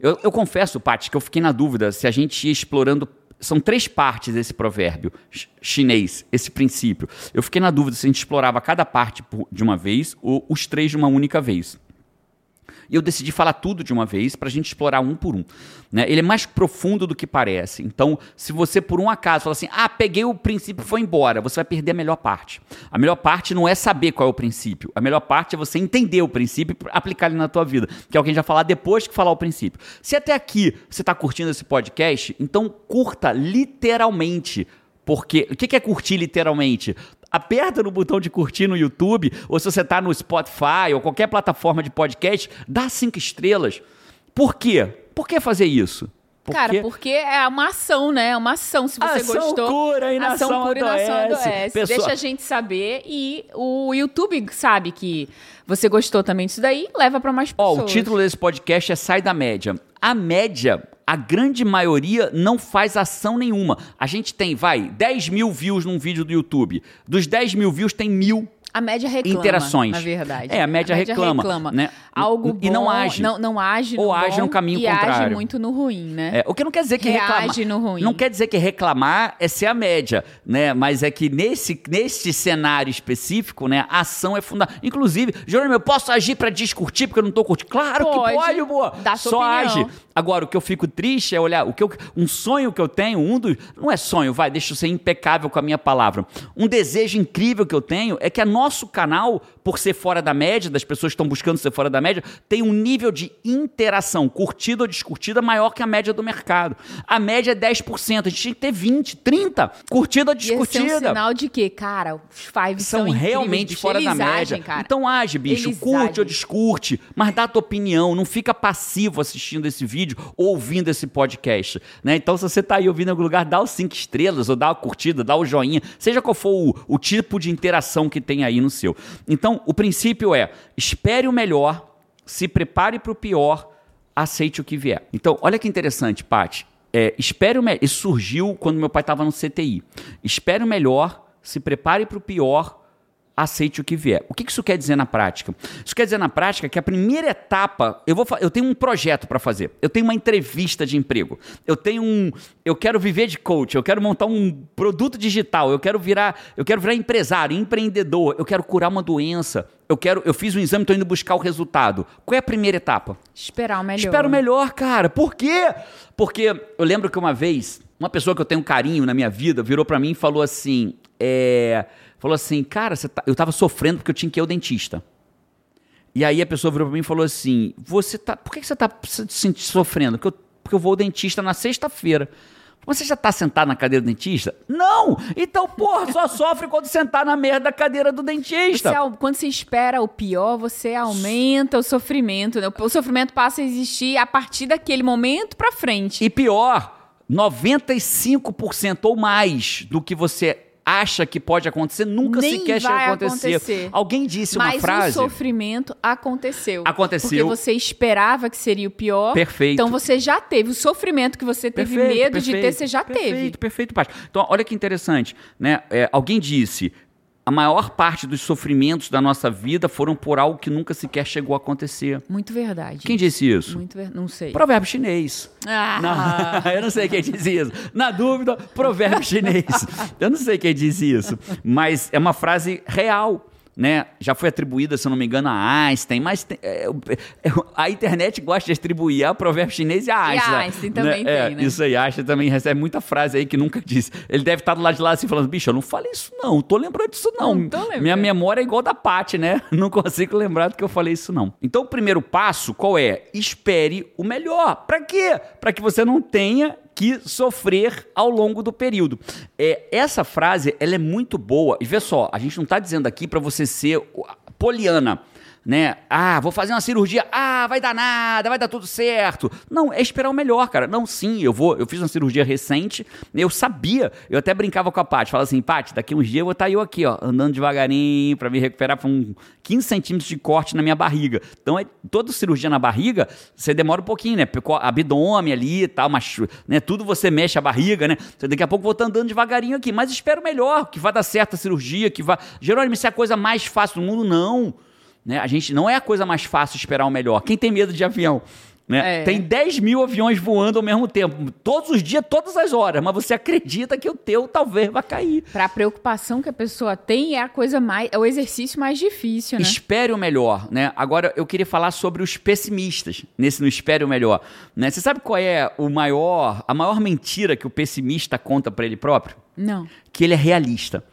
Eu, eu confesso, Paty, que eu fiquei na dúvida se a gente ia explorando. São três partes esse provérbio ch- chinês, esse princípio. Eu fiquei na dúvida se a gente explorava cada parte de uma vez ou os três de uma única vez. E eu decidi falar tudo de uma vez para a gente explorar um por um. né? Ele é mais profundo do que parece. Então, se você por um acaso fala assim, ah, peguei o princípio e foi embora, você vai perder a melhor parte. A melhor parte não é saber qual é o princípio. A melhor parte é você entender o princípio e aplicar ele na tua vida. Que é o que falar depois que falar o princípio. Se até aqui você está curtindo esse podcast, então curta literalmente. Porque o que é curtir literalmente? Aperta no botão de curtir no YouTube, ou se você está no Spotify ou qualquer plataforma de podcast, dá cinco estrelas. Por quê? Por que fazer isso? Cara, porque é uma ação, né? É uma ação. Se você Ação gostou. cura, inação ação cura, inação adoece. adoece. Pessoa- Deixa a gente saber. E o YouTube sabe que você gostou também disso daí, leva pra mais Ó, pessoas. o título desse podcast é Sai da Média. A média, a grande maioria, não faz ação nenhuma. A gente tem, vai, 10 mil views num vídeo do YouTube. Dos 10 mil views, tem mil A média reclama, interações. na verdade. É, a média reclama, né? Algo E não age. Não, não age no Ou age no caminho e age contrário. muito no ruim, né? É, o que não quer dizer que Reage reclamar. no ruim. Não quer dizer que reclamar é ser a média, né? Mas é que nesse, nesse cenário específico, né, a ação é fundamental. Inclusive, Jerônimo, eu posso agir pra descurtir porque eu não tô curtindo? Claro Pode. que pode, boa. Dá Só opinião. age. Agora, o que eu fico triste é olhar, o que eu, um sonho que eu tenho, um dos. Não é sonho, vai, deixa eu ser impecável com a minha palavra. Um desejo incrível que eu tenho é que a nosso canal, por ser fora da média, das pessoas que estão buscando ser fora da média, tem um nível de interação, curtida ou descurtida, maior que a média do mercado. A média é 10%, a gente tinha que ter 20, 30, curtida ou Esse é um descurtida. sinal de que, cara, os five São incríveis, realmente bicho. fora da média. agem, cara. Então age, bicho. Eles curte agem. ou descurte, mas dá a tua opinião. Não fica passivo assistindo esse vídeo ou ouvindo esse podcast. Né? Então, se você tá aí ouvindo em algum lugar, dá os cinco estrelas, ou dá a curtida, dá o joinha, seja qual for o, o tipo de interação que tem aí no seu. Então, o princípio é: espere o melhor, se prepare para o pior, aceite o que vier. Então, olha que interessante, Paty. É, espere o melhor. Isso surgiu quando meu pai estava no CTI. Espere o melhor, se prepare para o pior, aceite o que vier. O que isso quer dizer na prática? Isso quer dizer na prática que a primeira etapa, eu vou, eu tenho um projeto para fazer. Eu tenho uma entrevista de emprego. Eu tenho um, eu quero viver de coach. Eu quero montar um produto digital. Eu quero virar, eu quero virar empresário, empreendedor. Eu quero curar uma doença. Eu quero, eu fiz um exame, estou indo buscar o resultado. Qual é a primeira etapa? Esperar o melhor. Espero o melhor, cara. Por quê? Porque eu lembro que uma vez, uma pessoa que eu tenho um carinho na minha vida virou pra mim e falou assim: é, falou assim, cara, tá- eu tava sofrendo porque eu tinha que ir ao dentista. E aí a pessoa virou pra mim e falou assim: Você tá. Por que você tá se sofrendo? Porque eu, porque eu vou ao dentista na sexta-feira. Você já tá sentado na cadeira do dentista? Não! Então, porra, só sofre quando sentar na merda da cadeira do dentista. Você quando você espera o pior, você aumenta o sofrimento. né? O sofrimento passa a existir a partir daquele momento pra frente. E pior, 95% ou mais do que você acha que pode acontecer nunca Nem sequer chega a vai acontecer. acontecer. Alguém disse uma Mas frase. o sofrimento aconteceu. Aconteceu. Porque você esperava que seria o pior. Perfeito. Então você já teve. O sofrimento que você teve medo de ter, você já perfeito, teve. Perfeito, Paty. Então, olha que interessante. Né? É, alguém disse: a maior parte dos sofrimentos da nossa vida foram por algo que nunca sequer chegou a acontecer. Muito verdade. Quem disse isso? Muito ver... Não sei. Provérbio chinês. Ah. Não, eu não sei quem diz isso. Na dúvida, provérbio chinês. Eu não sei quem diz isso. Mas é uma frase real. Né? Já foi atribuída, se não me engano, a Einstein, mas tem, é, é, a internet gosta de atribuir a provérbio chinês e a Einstein. E a Einstein também né? tem, né? Isso aí, Einstein também recebe muita frase aí que nunca disse. Ele deve estar do lado de lá assim falando, bicho, eu não falei isso não, tô lembrando disso não. Não. Minha memória é igual da Paty, né? Não consigo lembrar do que eu falei isso não. Então o primeiro passo, qual é? Espere o melhor. Para quê? Para que você não tenha que sofrer ao longo do período. É, essa frase ela é muito boa. E vê só, a gente não está dizendo aqui para você ser poliana né? Ah, vou fazer uma cirurgia. Ah, vai dar nada, vai dar tudo certo. Não, é esperar o melhor, cara. Não, sim, eu vou. Eu fiz uma cirurgia recente. Eu sabia. Eu até brincava com a Paty. Falava assim, Paty, daqui uns dias eu vou estar tá eu aqui, ó, andando devagarinho para me recuperar com um 15 centímetros de corte na minha barriga. Então, é, toda cirurgia na barriga, você demora um pouquinho, né? Abdômen ali e tal, mas, né? Tudo você mexe a barriga, né? Então, daqui a pouco vou estar tá andando devagarinho aqui. Mas espero o melhor, que vai dar certo a cirurgia, que vai. Jerônimo, isso é a coisa mais fácil do mundo? Não. Né? A gente não é a coisa mais fácil esperar o melhor. Quem tem medo de avião? Né? É. Tem 10 mil aviões voando ao mesmo tempo, todos os dias, todas as horas, mas você acredita que o teu talvez vai cair. Para a preocupação que a pessoa tem é a coisa mais, é o exercício mais difícil, né? Espere o melhor, né? Agora eu queria falar sobre os pessimistas nesse no espere o melhor, né? Você sabe qual é o maior, a maior mentira que o pessimista conta para ele próprio? Não. Que ele é realista.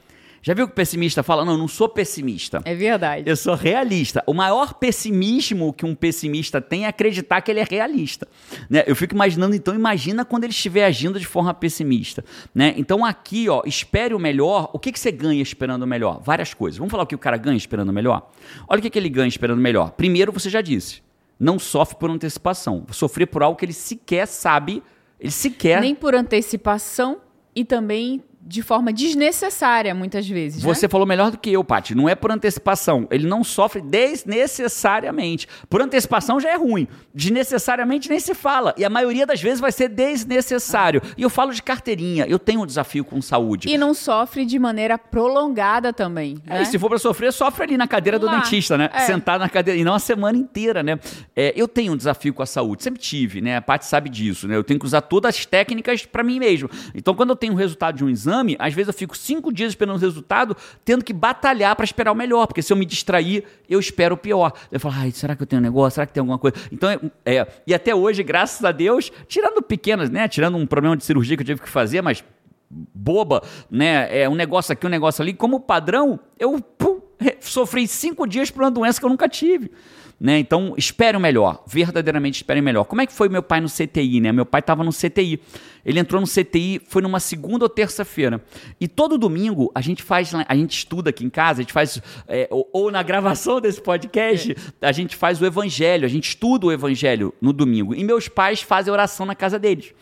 Já viu que o pessimista fala? Não, eu não sou pessimista. É verdade. Eu sou realista. O maior pessimismo que um pessimista tem é acreditar que ele é realista. Né? Eu fico imaginando, então, imagina quando ele estiver agindo de forma pessimista. Né? Então, aqui, ó, espere o melhor. O que, que você ganha esperando o melhor? Várias coisas. Vamos falar o que o cara ganha esperando o melhor? Olha o que, que ele ganha esperando o melhor. Primeiro, você já disse, não sofre por antecipação. Sofrer por algo que ele sequer sabe, ele sequer. Nem por antecipação e também de forma desnecessária, muitas vezes. Você né? falou melhor do que eu, Paty. Não é por antecipação. Ele não sofre desnecessariamente. Por antecipação já é ruim. Desnecessariamente nem se fala. E a maioria das vezes vai ser desnecessário. E eu falo de carteirinha. Eu tenho um desafio com saúde. E não sofre de maneira prolongada também. É, né? e se for para sofrer, sofre ali na cadeira Lá. do dentista, né? É. Sentado na cadeira. E não a semana inteira, né? É, eu tenho um desafio com a saúde. Sempre tive, né? A Paty sabe disso, né? Eu tenho que usar todas as técnicas para mim mesmo. Então, quando eu tenho o resultado de um exame, exame, às vezes eu fico cinco dias esperando o resultado, tendo que batalhar para esperar o melhor, porque se eu me distrair, eu espero o pior. Eu falo, ai, será que eu tenho um negócio? Será que tem alguma coisa? Então, é, e até hoje, graças a Deus, tirando pequenas, né? Tirando um problema de cirurgia que eu tive que fazer, mas boba, né? É um negócio aqui, um negócio ali. Como padrão, eu pum, sofri cinco dias por uma doença que eu nunca tive. Né? Então, espere o melhor, verdadeiramente espere o melhor. Como é que foi meu pai no CTI? Né? Meu pai estava no CTI. Ele entrou no CTI, foi numa segunda ou terça-feira. E todo domingo a gente faz, a gente estuda aqui em casa, a gente faz, é, ou, ou, na gravação desse podcast, a gente faz o evangelho, a gente estuda o evangelho no domingo. E meus pais fazem oração na casa deles.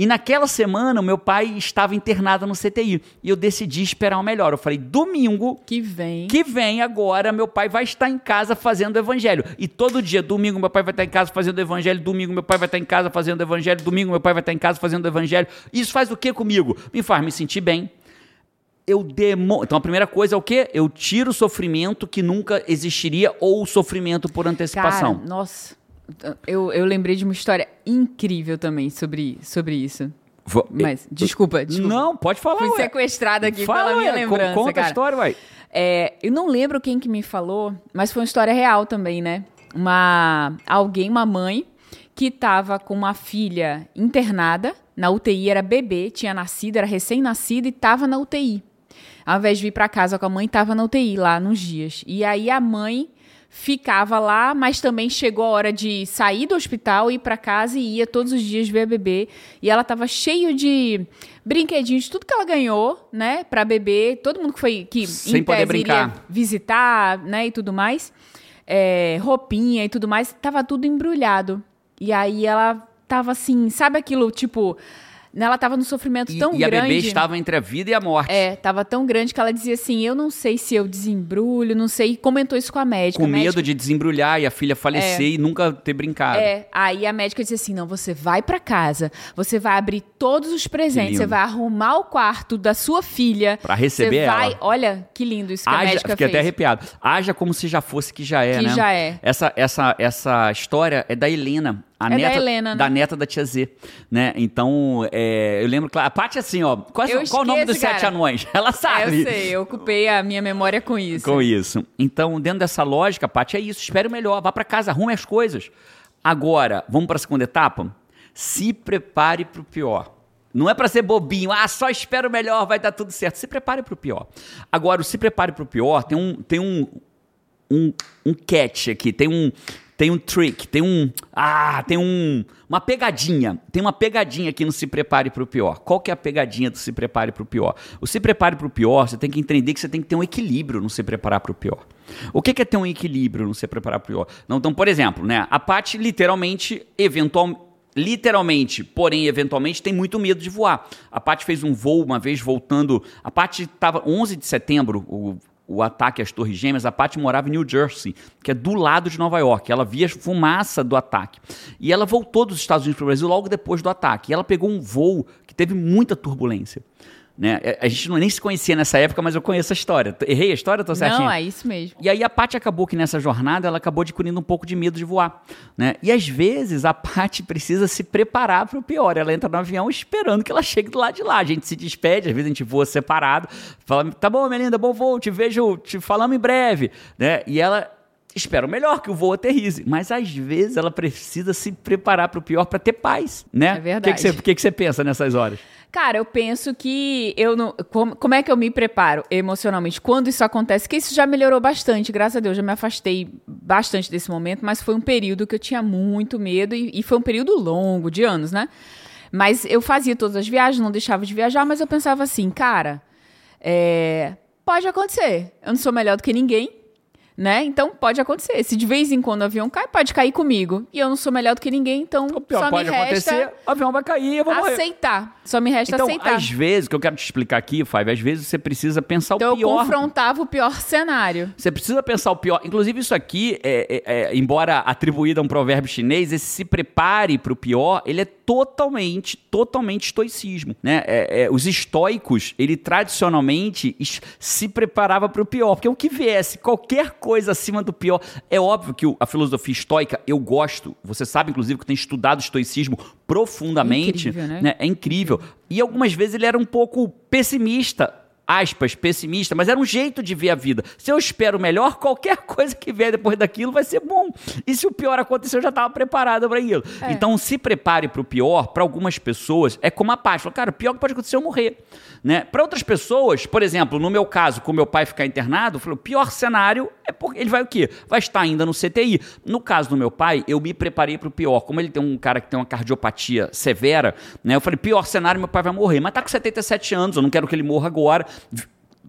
E naquela semana, o meu pai estava internado no CTI. E eu decidi esperar o melhor. Eu falei, domingo. Que vem. Que vem agora, meu pai vai estar em casa fazendo o evangelho. E todo dia, domingo, meu pai vai estar em casa fazendo o evangelho. Domingo, meu pai vai estar em casa fazendo o evangelho. Domingo, meu pai vai estar em casa fazendo o evangelho. Isso faz o que comigo? Me faz me sentir bem. Eu demo... Então a primeira coisa é o quê? Eu tiro o sofrimento que nunca existiria ou o sofrimento por antecipação. Cara, nossa. Eu, eu lembrei de uma história incrível também sobre, sobre isso. Vou, Mas, desculpa, desculpa. Não, pode falar. Fui ué. sequestrada aqui Fala, pela minha ué, lembrança. Conta cara. a história, vai. É, eu não lembro quem que me falou, mas foi uma história real também, né? Uma alguém, uma mãe, que estava com uma filha internada na UTI, era bebê, tinha nascido, era recém-nascido e estava na UTI. Ao invés de vir para casa com a mãe, estava na UTI lá nos dias. E aí a mãe ficava lá, mas também chegou a hora de sair do hospital, ir para casa e ia todos os dias ver a bebê. E ela estava cheio de brinquedinhos, tudo que ela ganhou, né, para bebê, todo mundo que foi que sem poder brincar, visitar, né, e tudo mais, é, roupinha e tudo mais, tava tudo embrulhado. E aí ela tava assim, sabe aquilo tipo ela estava num sofrimento e, tão e grande. E a bebê estava entre a vida e a morte. É, estava tão grande que ela dizia assim: Eu não sei se eu desembrulho, não sei. E comentou isso com a médica. Com a medo médica... de desembrulhar e a filha falecer é. e nunca ter brincado. É, aí a médica disse assim: Não, você vai para casa, você vai abrir todos os presentes, você vai arrumar o quarto da sua filha. Para receber você vai... ela. Olha que lindo isso que Haja, a médica fiquei fez. até arrepiado. Haja como se já fosse que já é, que né? já é. Essa, essa, essa história é da Helena. A É da neta, Helena, né? Da neta da tia Z, né? Então, é, eu lembro, claro, a Paty assim, ó, qual, Eu qual o nome dos esqueço, sete cara. anões? Ela É, sabe. eu sei, eu ocupei a minha memória com isso. Com isso. Então, dentro dessa lógica, Paty, é isso. Espere o melhor, vá pra casa, arrume as coisas. Agora, vamos pra segunda etapa? Se prepare pro pior. Não é pra ser bobinho, ah, só espera o melhor, vai dar tudo certo. Se prepare pro pior. Agora, o se prepare pro pior tem um, tem um, um, um catch aqui, tem um, tem um trick, tem um, ah, tem um, uma pegadinha, tem uma pegadinha aqui no se prepare para o pior. Qual que é a pegadinha do se prepare para o pior? O se prepare para o pior, você tem que entender que você tem que ter um equilíbrio no se preparar para o pior. O que é ter um equilíbrio no se preparar para o pior? Não, então, por exemplo, né, a Paty literalmente, eventualmente, literalmente, porém eventualmente tem muito medo de voar. A Paty fez um voo uma vez voltando, a Paty estava 11 de setembro, o o ataque às Torres Gêmeas, a Paty morava em New Jersey, que é do lado de Nova York. Ela via fumaça do ataque. E ela voltou dos Estados Unidos para o Brasil logo depois do ataque. E ela pegou um voo que teve muita turbulência. Né? A gente nem se conhecia nessa época, mas eu conheço a história. Errei a história? Tô certinho? Não, é isso mesmo. E aí a Paty acabou que nessa jornada ela acabou adquirindo um pouco de medo de voar, né? E às vezes a Paty precisa se preparar para o pior. Ela entra no avião esperando que ela chegue do lado de lá. A gente se despede, às vezes a gente voa separado, fala: "Tá bom, minha linda, bom voo, te vejo, te falamos em breve", né? E ela espera o melhor que o voo aterrize, mas às vezes ela precisa se preparar para o pior para ter paz, né? É verdade. O que que você, que que você pensa nessas horas? Cara, eu penso que eu não. Como, como é que eu me preparo emocionalmente quando isso acontece? Que isso já melhorou bastante, graças a Deus. Já me afastei bastante desse momento, mas foi um período que eu tinha muito medo e, e foi um período longo, de anos, né? Mas eu fazia todas as viagens, não deixava de viajar, mas eu pensava assim, cara, é, pode acontecer. Eu não sou melhor do que ninguém. Né? Então pode acontecer. Se de vez em quando o avião cai, pode cair comigo. E eu não sou melhor do que ninguém, então O pior só pode me resta acontecer, o avião vai cair, eu vou morrer. aceitar. Só me resta Então, aceitar. às vezes, o que eu quero te explicar aqui, Fábio, às vezes você precisa pensar Então o eu pior. confrontava o pior cenário. Você precisa pensar o pior. Inclusive, isso aqui, é, é- é, embora atribuído a um provérbio chinês, esse se prepare para o pior, ele é totalmente, totalmente estoicismo. Né? É- é, os estoicos, ele tradicionalmente se preparava para o pior, porque o que viesse, qualquer coisa acima do pior, é óbvio que a filosofia estoica eu gosto. Você sabe, inclusive, que tenho estudado estoicismo profundamente. Incrível, né? né? É incrível. E algumas vezes ele era um pouco pessimista. Aspas, pessimista, mas era um jeito de ver a vida. Se eu espero melhor, qualquer coisa que vier depois daquilo vai ser bom. E se o pior acontecer, eu já estava preparado para aquilo. É. Então, se prepare para o pior, para algumas pessoas, é como a paz. Fala, cara, o pior que pode acontecer é eu morrer. Né? Para outras pessoas, por exemplo, no meu caso, com meu pai ficar internado, eu falei, o pior cenário é porque ele vai o quê? Vai estar ainda no CTI. No caso do meu pai, eu me preparei para o pior. Como ele tem um cara que tem uma cardiopatia severa, né? Eu falei, pior cenário, meu pai vai morrer. Mas tá com 77 anos, eu não quero que ele morra agora.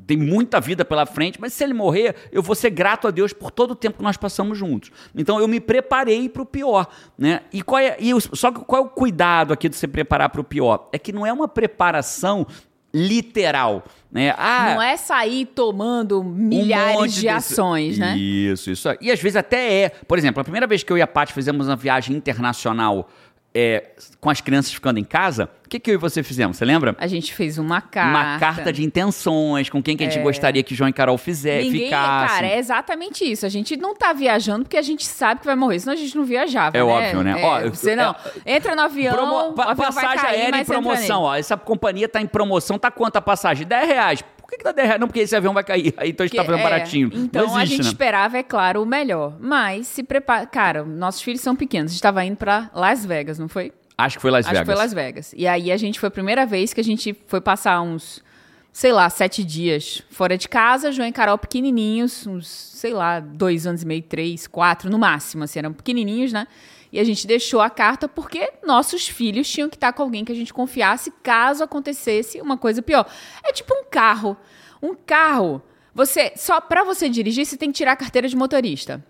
Tem muita vida pela frente, mas se ele morrer, eu vou ser grato a Deus por todo o tempo que nós passamos juntos. Então eu me preparei para o pior, né? E qual é, e só que qual é o cuidado aqui de se preparar para o pior? É que não é uma preparação literal, né? Ah, Não é sair tomando um milhares monte de desse- ações, né? Isso, isso. E às vezes até é. Por exemplo, a primeira vez que eu e a Paty fizemos uma viagem internacional é, com as crianças ficando em casa, o que, que eu e você fizemos? Você lembra? A gente fez uma carta. Uma carta de intenções, com quem que a gente gostaria que João e Carol fizer, Ninguém, ficassem. cara, é exatamente isso. A gente não tá viajando porque a gente sabe que vai morrer, senão a gente não viajava, É né? óbvio, né? É, Ó, eu- você não. Entra no avião, Promo- o avião passagem cair, aérea em promoção, ó. Essa companhia tá em promoção, tá quanto a passagem? 10 reais. Por que, que dá 10 reais? Não, porque esse avião vai cair. Aí então a gente tá fazendo é, baratinho. Então Não a existe, gente né? esperava, é claro, o melhor. Mas se prepara. Cara, nossos filhos são pequenos. A gente tava indo pra Las Vegas, não foi? Acho que foi Las Acho Vegas. que foi Las Vegas. E aí a gente foi a primeira vez que a gente foi passar uns, sei lá, sete dias fora de casa, João e Carol pequenininhos, uns, sei lá, dois anos e meio, três, quatro, no máximo, assim, eram pequenininhos, né? E a gente deixou a carta porque nossos filhos tinham que estar com alguém que a gente confiasse caso acontecesse uma coisa pior. É tipo um carro. Um carro, você só para você dirigir, você tem que tirar a carteira de motorista.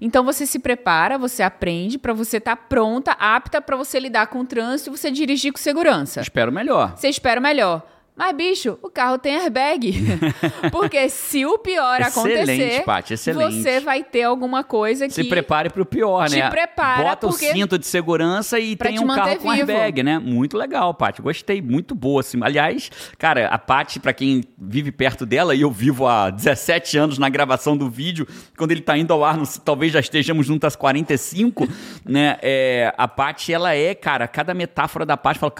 Então você se prepara, você aprende para você estar pronta, apta para você lidar com o trânsito e você dirigir com segurança. Espero melhor. Você espera melhor. Mas, bicho, o carro tem airbag. Porque se o pior Excelente, acontecer, Paty, excelente. você vai ter alguma coisa que... Se prepare pro pior, Te né? prepara, Bota o cinto de segurança e tem te um carro manter com vivo. airbag, né? Muito legal, Paty. Gostei, muito boa. Assim. Aliás, cara, a Paty, pra quem vive perto dela, e eu vivo há 17 anos na gravação do vídeo, quando ele tá indo ao ar, não talvez já estejamos juntas às 45, né? É, a Paty, ela é, cara, cada metáfora da Paty, fala,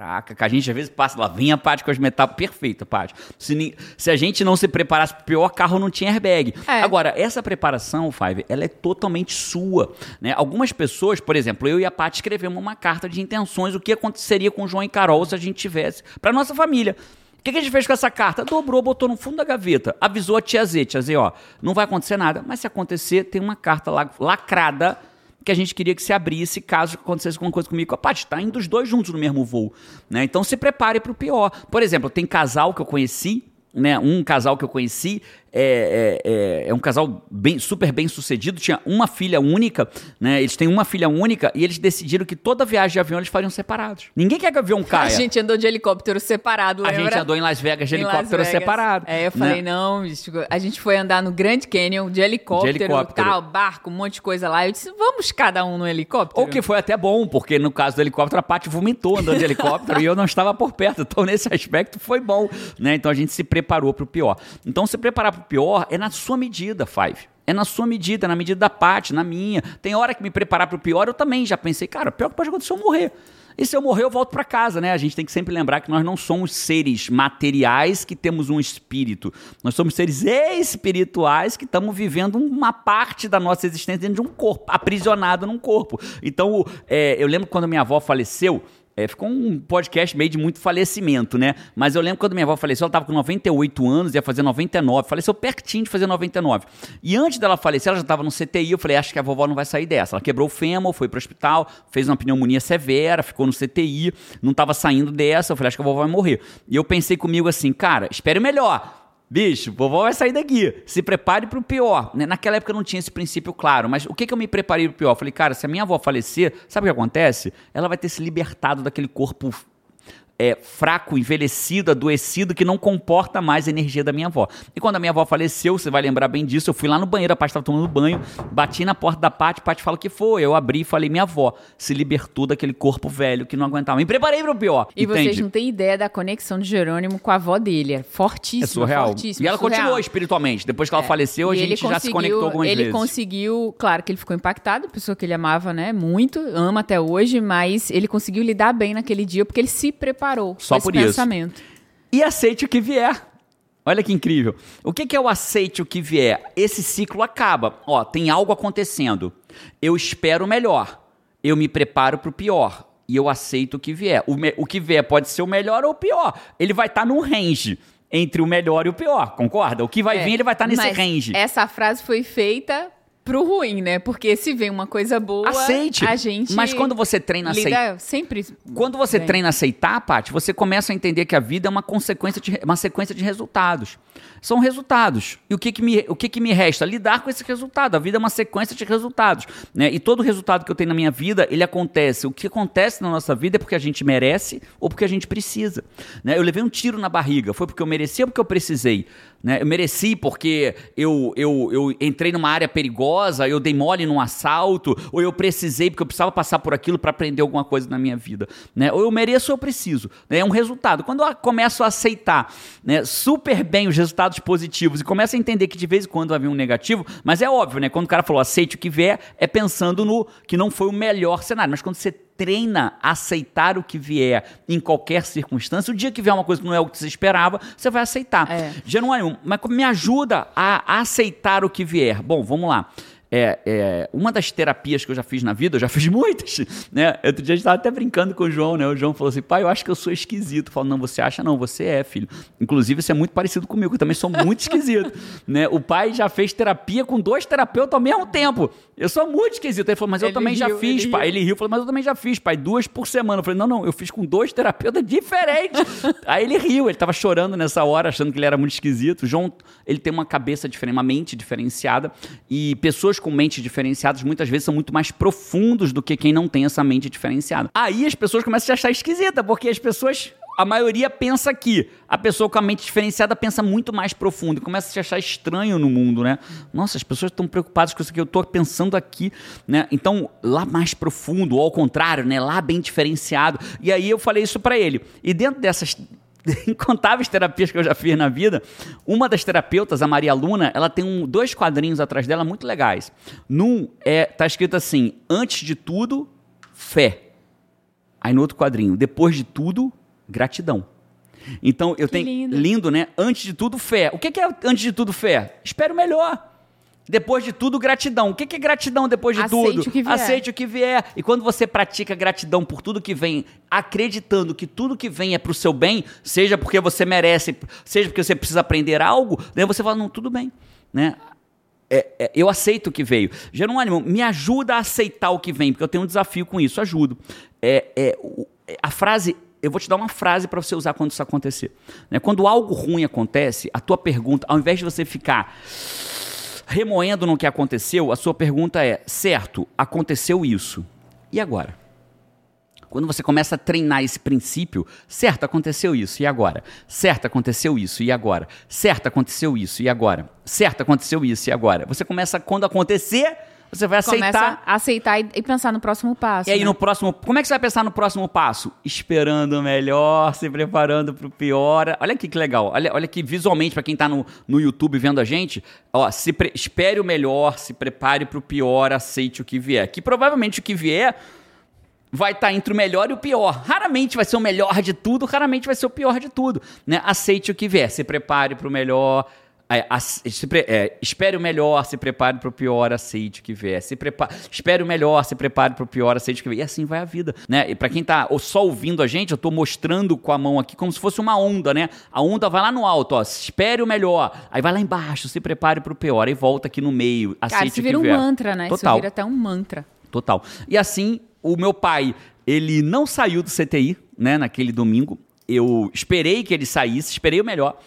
Caraca, que a gente às vezes passa lá, vem a Paty com as metáforas. Perfeita, Paty. Se, se a gente não se preparasse pro pior, carro não tinha airbag. É. Agora, essa preparação, Five, ela é totalmente sua. Né? Algumas pessoas, por exemplo, eu e a Paty escrevemos uma carta de intenções, o que aconteceria com o João e Carol se a gente tivesse, pra nossa família. O que, que a gente fez com essa carta? Dobrou, botou no fundo da gaveta, avisou a tia Z, tia Z, ó, não vai acontecer nada, mas se acontecer, tem uma carta lacrada que a gente queria que se abrisse caso acontecesse alguma coisa comigo com a Paty. Tá indo os dois juntos no mesmo voo. Né? Então se prepare para o pior. Por exemplo, tem casal que eu conheci, né? Um casal que eu conheci é, é, é, é um casal bem, super bem sucedido, tinha uma filha única, né? Eles têm uma filha única e eles decidiram que toda viagem de avião eles fariam separados. Ninguém quer que o avião caia. A gente andou de helicóptero separado, A lembra? gente andou em Las Vegas de Em helicóptero Vegas. separado. É, eu né? falei, não, bicho, a gente foi andar no Grand Canyon de helicóptero, De helicóptero. tal, barco, um monte de coisa lá. Eu disse, vamos cada um no helicóptero? O que foi até bom, porque no caso do helicóptero, a Paty vomitou andando de helicóptero e eu não estava por perto. Então, nesse aspecto, foi bom. Né? Então, a gente se preparou para o pior. Então, se preparar o pior é na sua medida, Five. É na sua medida, na medida da Paty, na minha. Tem hora que me preparar para o pior, eu também já pensei, cara, o pior que pode acontecer eu morrer. E se eu morrer, eu volto para casa, né? A gente tem que sempre lembrar que nós não somos seres materiais que temos um espírito. Nós somos seres espirituais que estamos vivendo uma parte da nossa existência dentro de um corpo, aprisionado num corpo. Então, é, eu lembro quando minha avó faleceu, é, ficou um podcast meio de muito falecimento, né? Mas eu lembro quando minha avó faleceu, ela estava com 98 anos, ia fazer 99. Faleceu pertinho de fazer 99. E antes dela falecer, ela já estava no CTI. Eu falei, acho que a vovó não vai sair dessa. Ela quebrou o fêmur, foi pro hospital, fez uma pneumonia severa, ficou no CTI, não estava saindo dessa. Eu falei, acho que a vovó vai morrer. E eu pensei comigo assim, cara, espere melhor. Bicho, vovó vai sair daqui. Se prepare pro pior. né? Naquela época não tinha esse princípio claro, mas o que, que eu me preparei pro pior? Eu falei, cara, se a minha avó falecer, sabe o que acontece? Ela vai ter se libertado daquele corpo é, fraco, envelhecido, adoecido, que não comporta mais a energia da minha avó. E quando a minha avó faleceu, você vai lembrar bem disso, eu fui lá no banheiro, a Paty estava tomando banho, bati na porta da Paty, Paty fala o que foi. Eu abri e falei, minha avó se libertou daquele corpo velho que não aguentava. Me preparei pro pior. E entende? vocês não têm ideia da conexão de Jerônimo com a avó dele. É fortíssimo. É surreal. Fortíssimo, E ela surreal. continuou espiritualmente. Depois que ela faleceu, a E gente ele já se conectou algumas ele vezes. conseguiu, claro que ele ficou impactado, pessoa que ele amava, né, muito, ama até hoje, mas ele conseguiu lidar bem naquele dia porque ele se preparou Só com esse por isso. pensamento. E aceite o que vier. Olha que incrível. O que que é o aceite o que vier? Esse ciclo acaba. Ó, tem algo acontecendo. Eu espero o melhor. Eu me preparo para o pior. E eu aceito o que vier. O, me- o que vier pode ser o melhor ou o pior. Ele vai estar num range entre o melhor e o pior, concorda? O que vai É, vir, ele vai estar nesse mas range. Essa frase foi feita pro ruim, né? Porque se vem uma coisa boa, Aceite. a gente Mas quando você treina aceitar. sempre Quando você bem. treina a aceitar, Paty, você começa a entender que a vida é uma consequência de, uma sequência de resultados. São resultados. E o que, que, me, o que, que me resta? Lidar com esse resultado. A vida é uma sequência de resultados. Né? E todo resultado que eu tenho na minha vida, ele acontece. O que acontece na nossa vida é porque a gente merece ou porque a gente precisa. Né? Eu levei um tiro na barriga. Foi porque eu mereci ou porque eu precisei? Né? Eu mereci porque eu, eu, eu entrei numa área perigosa, eu dei mole num assalto, ou eu precisei porque eu precisava passar por aquilo para aprender alguma coisa na minha vida. Né? Ou eu mereço ou eu preciso. né? É um resultado. Quando eu começo a aceitar né, super bem os resultados positivos e começo a entender que de vez em quando vai vir um negativo, mas é óbvio, né? Quando o cara falou aceite o que vier, é pensando no que não foi o melhor cenário. Mas quando você treina a aceitar o que vier em qualquer circunstância, o dia que vier uma coisa que não é o que você esperava, você vai aceitar. É. Jerônimo, mas como me ajuda a aceitar o que vier? Bom, vamos lá. É, é, uma das terapias que eu já fiz na vida, eu já fiz muitas, né? Outro dia a gente estava até brincando com o João, né? O João falou assim, pai, eu acho que eu sou esquisito. Eu falo, não, você acha não, você é, filho. Inclusive, você é muito parecido comigo, eu também sou muito esquisito, né? O pai já fez terapia com dois terapeutas ao mesmo tempo. Eu sou muito esquisito. Ele falou, mas eu Ele também já riu, fiz, ele pai. riu. Ele riu, falou, mas eu também já fiz, pai, duas por semana. Eu falei, não, não, eu fiz com dois terapeutas diferentes. Aí ele riu, ele tava chorando nessa hora, achando que ele era muito esquisito. O João, ele tem uma cabeça diferente, uma mente diferenciada. E pessoas com mentes diferenciadas muitas vezes são muito mais profundos do que quem não tem essa mente diferenciada. Aí as pessoas começam a se achar esquisita, porque as pessoas a maioria pensa que a pessoa com a mente diferenciada pensa muito mais profundo e começa a se achar estranho no mundo, né? Nossa, as pessoas estão preocupadas com isso que eu estou pensando aqui, né? Então, lá mais profundo, ou ao contrário, né? Lá bem diferenciado. E aí eu falei isso para ele. E dentro dessas incontáveis terapias que eu já fiz na vida, uma das terapeutas, a Maria Luna, ela tem um, dois quadrinhos atrás dela muito legais. Num é tá escrito assim: antes de tudo, fé. Aí no outro quadrinho, depois de tudo, gratidão. Então eu Que tenho lindo. lindo, né? Antes de tudo, fé. O que que é antes de tudo fé? Espero melhor. Depois de tudo, gratidão. O que é gratidão depois de Aceite tudo? o que vier. Aceite o que vier. E quando você pratica gratidão por tudo que vem, acreditando que tudo que vem é pro seu bem, seja porque você merece, seja porque você precisa aprender algo, daí você fala, não, tudo bem, né? É, é, eu aceito o que veio. Jerônimo, me ajuda a aceitar o que vem, porque eu tenho um desafio com isso, ajudo. É, é, é, a frase, eu vou te dar uma frase para você usar quando isso acontecer. Né? Quando algo ruim acontece, a tua pergunta, ao invés de você ficar remoendo no que aconteceu, a sua pergunta é: certo, aconteceu isso. E agora? Quando você começa a treinar esse princípio, certo, aconteceu isso, e agora? Certo, aconteceu isso, e agora? Certo, aconteceu isso, e agora? Certo, aconteceu isso, e agora? Você começa, quando acontecer, você vai aceitar. Aceitar e, e pensar no próximo passo. E aí né? no próximo, como é que você vai pensar no próximo passo? Esperando o melhor, se preparando para o pior. Olha aqui que legal. Olha, olha aqui visualmente para quem tá no, no YouTube vendo a gente, ó, se pre- espere o melhor, se prepare para o pior, aceite o que vier. Que provavelmente o que vier vai estar entre o melhor e o pior. Raramente vai ser o melhor de tudo, raramente vai ser o pior de tudo. Né? Aceite o que vier, se prepare para o melhor. É, é, espere o melhor, se prepare para o pior, aceite o que vier. Se prepa espere o melhor, se prepare para o pior, aceite o que vier. E assim vai a vida. Né? E para quem está só ouvindo a gente, eu estou mostrando com a mão aqui como se fosse uma onda, né? A onda vai lá no alto, ó, espere o melhor. Aí vai lá embaixo, se prepare para o pior. Aí volta aqui no meio, aceite Cara, o isso que vira um mantra, né? Total. Isso vira até um mantra. Total. E assim, o meu pai, ele não saiu do CTI, né, naquele domingo. Eu esperei que ele saísse, esperei o melhor.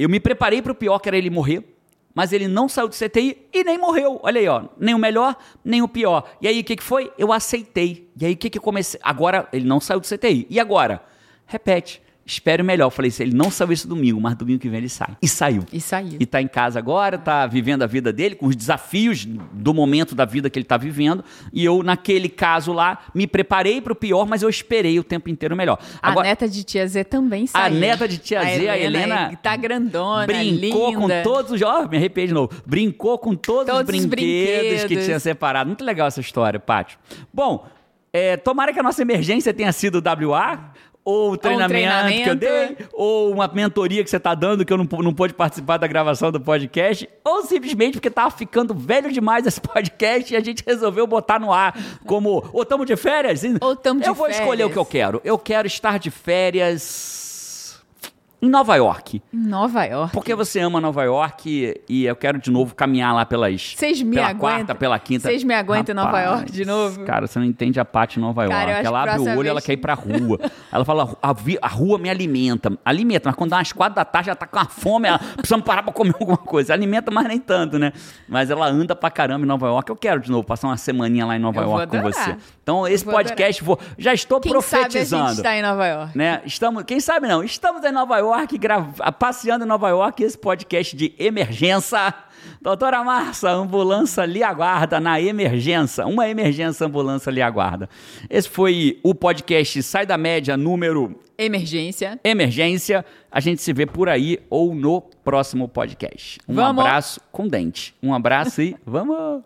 Eu me preparei para o pior, que era ele morrer. Mas ele não saiu do CTI e nem morreu. Olha aí, ó. Nem o melhor, nem o pior. E aí, o que, que foi? Eu aceitei. E aí, o que, que eu comecei? Agora, ele não saiu do CTI. E agora? Repete. Espere o melhor. Eu falei, se ele não saiu esse domingo, mas domingo que vem ele sai. E saiu. E saiu. E tá em casa agora, tá vivendo a vida dele, com os desafios do momento da vida que ele tá vivendo. E eu, naquele caso lá, me preparei para o pior, mas eu esperei o tempo inteiro o melhor. A Agora, neta de tia Z também saiu. neta de tia Z, a Helena, Tá grandona, brincou linda. com todos os. Ó, me arrepiei de novo. Brincou com todos, os Todos os brinquedos, que brinquedos. tinha separado. Muito legal essa história, Pátio. Bom, é, tomara que a nossa emergência tenha sido o WA. Ou o treinamento, que eu dei, treinamento. ou uma mentoria que você está dando que eu não, não pude participar da gravação do podcast, ou simplesmente porque tava ficando velho demais esse podcast e a gente resolveu botar no ar como, ou estamos de férias? Ou tamo de Eu vou escolher o férias. que eu quero. Eu quero estar de férias em Nova York. Nova York. Porque você ama Nova York e eu quero de novo caminhar lá pelas. Vocês me pela aguentam? quarta, pela quinta. Vocês me aguentam em Nova York de novo? Cara, você não entende a parte em Nova York. Cara, acho ela abre o olho, ela vez- quer ir pra rua. ela fala, a, a rua me alimenta. Alimenta, mas quando dá umas quatro da tarde, ela tá com uma fome, ela precisa parar pra comer alguma coisa. Alimenta, mas nem tanto, né? Mas ela anda pra caramba em Nova York. Eu quero de novo passar uma semaninha lá em Nova Eu York com você. Então, esse vou podcast, vou, já estou Quem sabe a profetizando gente tá em Nova York. né? Estamos, quem sabe não, estamos em Nova York, grava, passeando em Nova York, esse podcast de emergência. Doutora Marça, ambulância lhe aguarda na emergência. Uma emergência, ambulância lhe aguarda. Esse foi o podcast Sai da Média número Emergência. Emergência. A gente se vê por aí ou no próximo podcast. Um Vamos. abraço com dente. Um abraço e vamos!